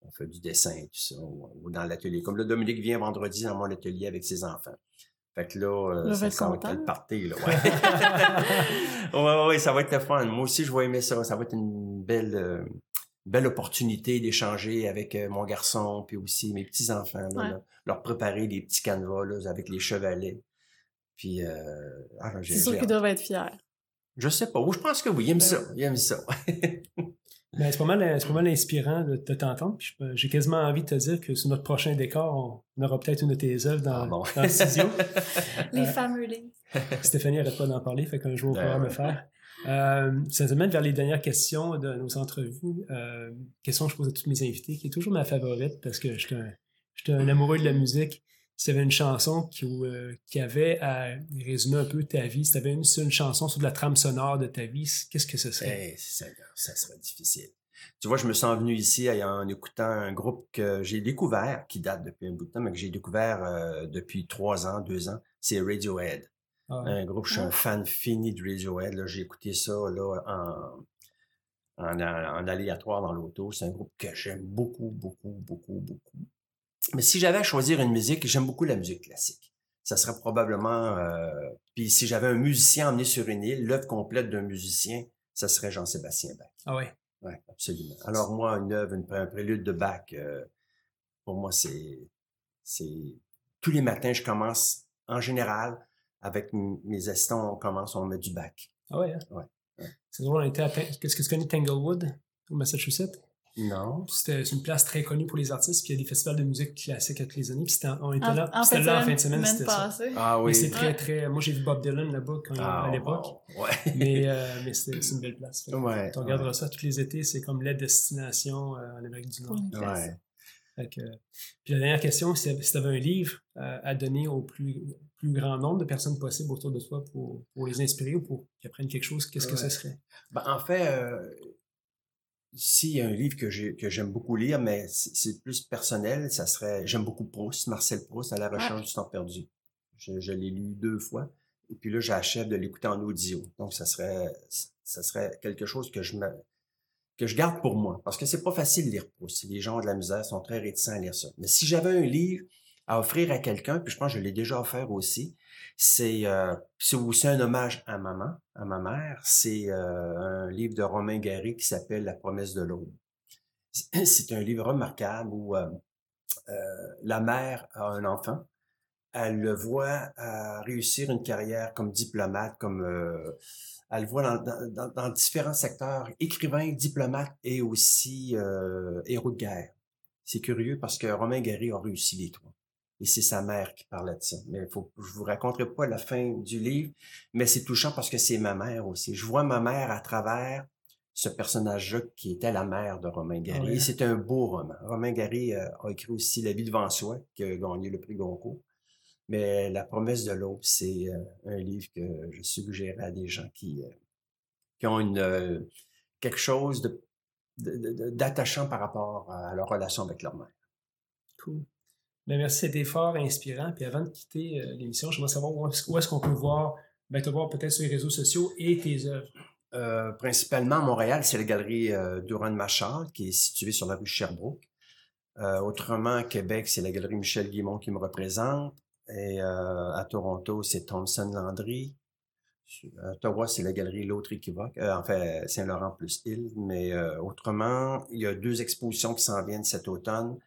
on fait du dessin et tout ça, ou, dans l'atelier. Comme là, Dominique vient vendredi dans mon atelier avec ses enfants. Fait que là, ça, ça, va être le party, là. [LAUGHS] [LAUGHS] Ouais. ouais, ouais, ça va être le fun. Moi aussi, je vais aimer ça. Ça va être une belle, belle opportunité d'échanger avec euh, mon garçon, puis aussi mes petits-enfants, leur préparer des petits canevas là, avec les chevalets. Puis, euh, ah, C'est sûr qu'ils doivent être fiers. Je sais pas. je pense que oui. Ils aiment ça. Ils aiment ça. [LAUGHS] Ben, c'est pas mal, pas mal inspirant de, t'entendre. J'ai quasiment envie de te dire que sur notre prochain décor, on, aura peut-être une de tes œuvres dans, ah, le studio. [LAUGHS] les euh, fameux livres. Stéphanie n'arrête pas d'en parler, fait qu'un jour, on pourra ben me faire. Euh, ça nous amène vers les dernières questions de nos entrevues. Euh, question que je pose à tous mes invités, qui est toujours ma favorite parce que je suis un, amoureux de la musique. Si tu avais une chanson qui, euh, qui avait à résumer un peu ta vie, si tu avais une seule chanson sur de la trame sonore de ta vie, qu'est-ce que ce serait? Eh, ça, serait difficile. Tu vois, je me sens venu ici en écoutant un groupe que j'ai découvert, qui date depuis un bout de temps, mais que j'ai découvert depuis trois ans, deux ans. C'est Radiohead. Ah un groupe, je suis un fan fini de Radiohead. J'ai écouté ça là, en, en, aléatoire dans l'auto. C'est un groupe que j'aime beaucoup, beaucoup, beaucoup, beaucoup. Mais si j'avais à choisir une musique, j'aime beaucoup la musique classique. Ça serait probablement... Euh, puis si j'avais un musicien emmené sur une île, l'œuvre complète d'un musicien, ça serait Jean-Sébastien Bach. Ah oui? Oui, absolument. Alors moi, une œuvre, un prélude de Bach, euh, pour moi, c'est, c'est tous les matins, je commence en général avec mes assistants, on commence, on met du bac. Ah ouais, hein? Ouais. C'est drôle, on était à... Qu'est-ce que tu connais Tanglewood, au Massachusetts? Non. C'était une place très connue pour les artistes, puis il y a des festivals de musique classique à tous les années, puis on était En- là, en là en de fin de semaine, c'était ça. Ah Mais oui. c'est très, très... Moi, j'ai vu Bob Dylan là-bas quand- Ah, à l'époque, wow. Ouais. mais, [LAUGHS] euh, mais c'est c'est une belle place. Fait Ouais, Tu regarderas ça tous les étés, c'est comme la destination euh, en Amérique du Nord. Ouais. Fait que- Puis la dernière question, c'est si tu avais un livre euh, à donner au plus, plus grand nombre de personnes possible autour de toi pour, pour les inspirer ou pour qu'ils apprennent quelque chose, qu'est-ce que ce serait? Ben, en fait, euh, s'il y a un livre que j'ai- que j'aime beaucoup lire, mais c'est plus personnel, ça serait, j'aime beaucoup Proust, Marcel Proust, à la recherche du temps perdu. Je, je l'ai lu deux fois, et puis là, j'achève de l'écouter en audio. Donc, ça serait, ça serait quelque chose que je me, que je garde pour moi, parce que c'est pas facile de lire Proust. Les gens de la misère sont très réticents à lire ça. Mais si j'avais un livre à offrir à quelqu'un, puis je pense que je l'ai déjà offert aussi, c'est euh, aussi un hommage à maman, à ma mère. C'est euh, un livre de Romain Gary qui s'appelle La promesse de l'aube. C'est [CLEARS THROAT] un livre remarquable où euh, la mère a un enfant. Elle le voit réussir une carrière comme diplomate, comme elle le voit dans, dans- différents secteurs, écrivain, diplomate et aussi héros de guerre. C'est curieux parce que Romain Gary a réussi les trois. Et c'est sa mère qui parlait de ça. Mais faut, je vous raconterai pas la fin du livre, mais c'est touchant parce que c'est ma mère aussi. Je vois ma mère à travers ce personnage-là qui était la mère de Romain Gary. Ah ouais. Et c'est un beau roman. Romain Gary euh, a écrit aussi La vie devant soi, qui a gagné le prix Goncourt. Mais La promesse de l'aube, c'est euh, un livre que je suggérerais à des gens qui, euh, qui ont une, quelque chose de, de- de- d'attachant par rapport à leur relation avec leur mère. Cool. Ben, merci, c'était fort inspirant. Puis avant de quitter euh, l'émission, j'aimerais savoir où est-ce, qu'on peut voir, ben, te voir peut-être sur les réseaux sociaux et tes œuvres. Euh, principalement à Montréal, c'est la galerie euh, Duran Machard qui est située sur la rue Sherbrooke. Euh, autrement, à Québec, c'est la galerie Michel Guimont qui me représente. Et euh, à Toronto, c'est Thompson Landry. À Ottawa, c'est la galerie L'autre équivoque. En fait, Saint-Laurent plus Île. Mais autrement, il y a deux expositions qui s'en viennent cet automne.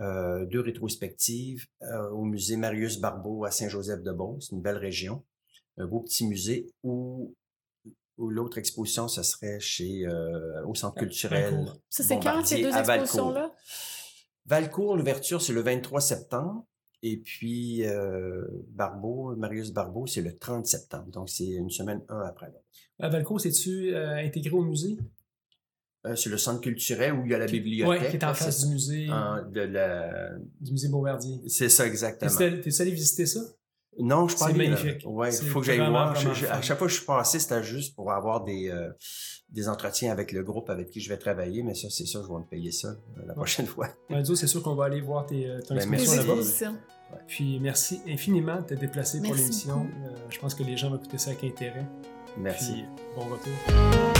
Euh, deux rétrospectives euh, au musée Marius Barbeau à Saint-Joseph-de-Beauce, une belle région. Un beau petit musée où ou l'autre exposition, ce serait chez euh, au Centre culturel. Ça, c'est quand ces deux expositions-là? Valcourt, l'ouverture, c'est le 23 septembre. Et puis, Barbeau, Marius Barbeau, c'est le 30 septembre. Donc, c'est une semaine, un après l'autre. À Valcourt, c'est-tu intégré au musée? Euh, c'est le centre culturel où il y a la bibliothèque. ouais, qui est en face du musée, ça. En- de la... du musée Beauverdier. C'est ça, exactement. T'es t'es allé visiter ça? Non, je pas C'est magnifique. Ouais, il faut que j'aille voir. Je- je- à chaque fois que je suis passé, c'était juste pour avoir des, euh, des entretiens avec le groupe avec qui je vais travailler. Mais ça, c'est ça, je vais me payer ça euh, la prochaine fois. Ouais, c'est sûr qu'on va aller voir tes, ton Ben, exposition là-bas. Puis merci infiniment de t'être déplacé pour l'émission. Euh, je pense que les gens vont écouter ça avec intérêt. Merci. Puis bon retour.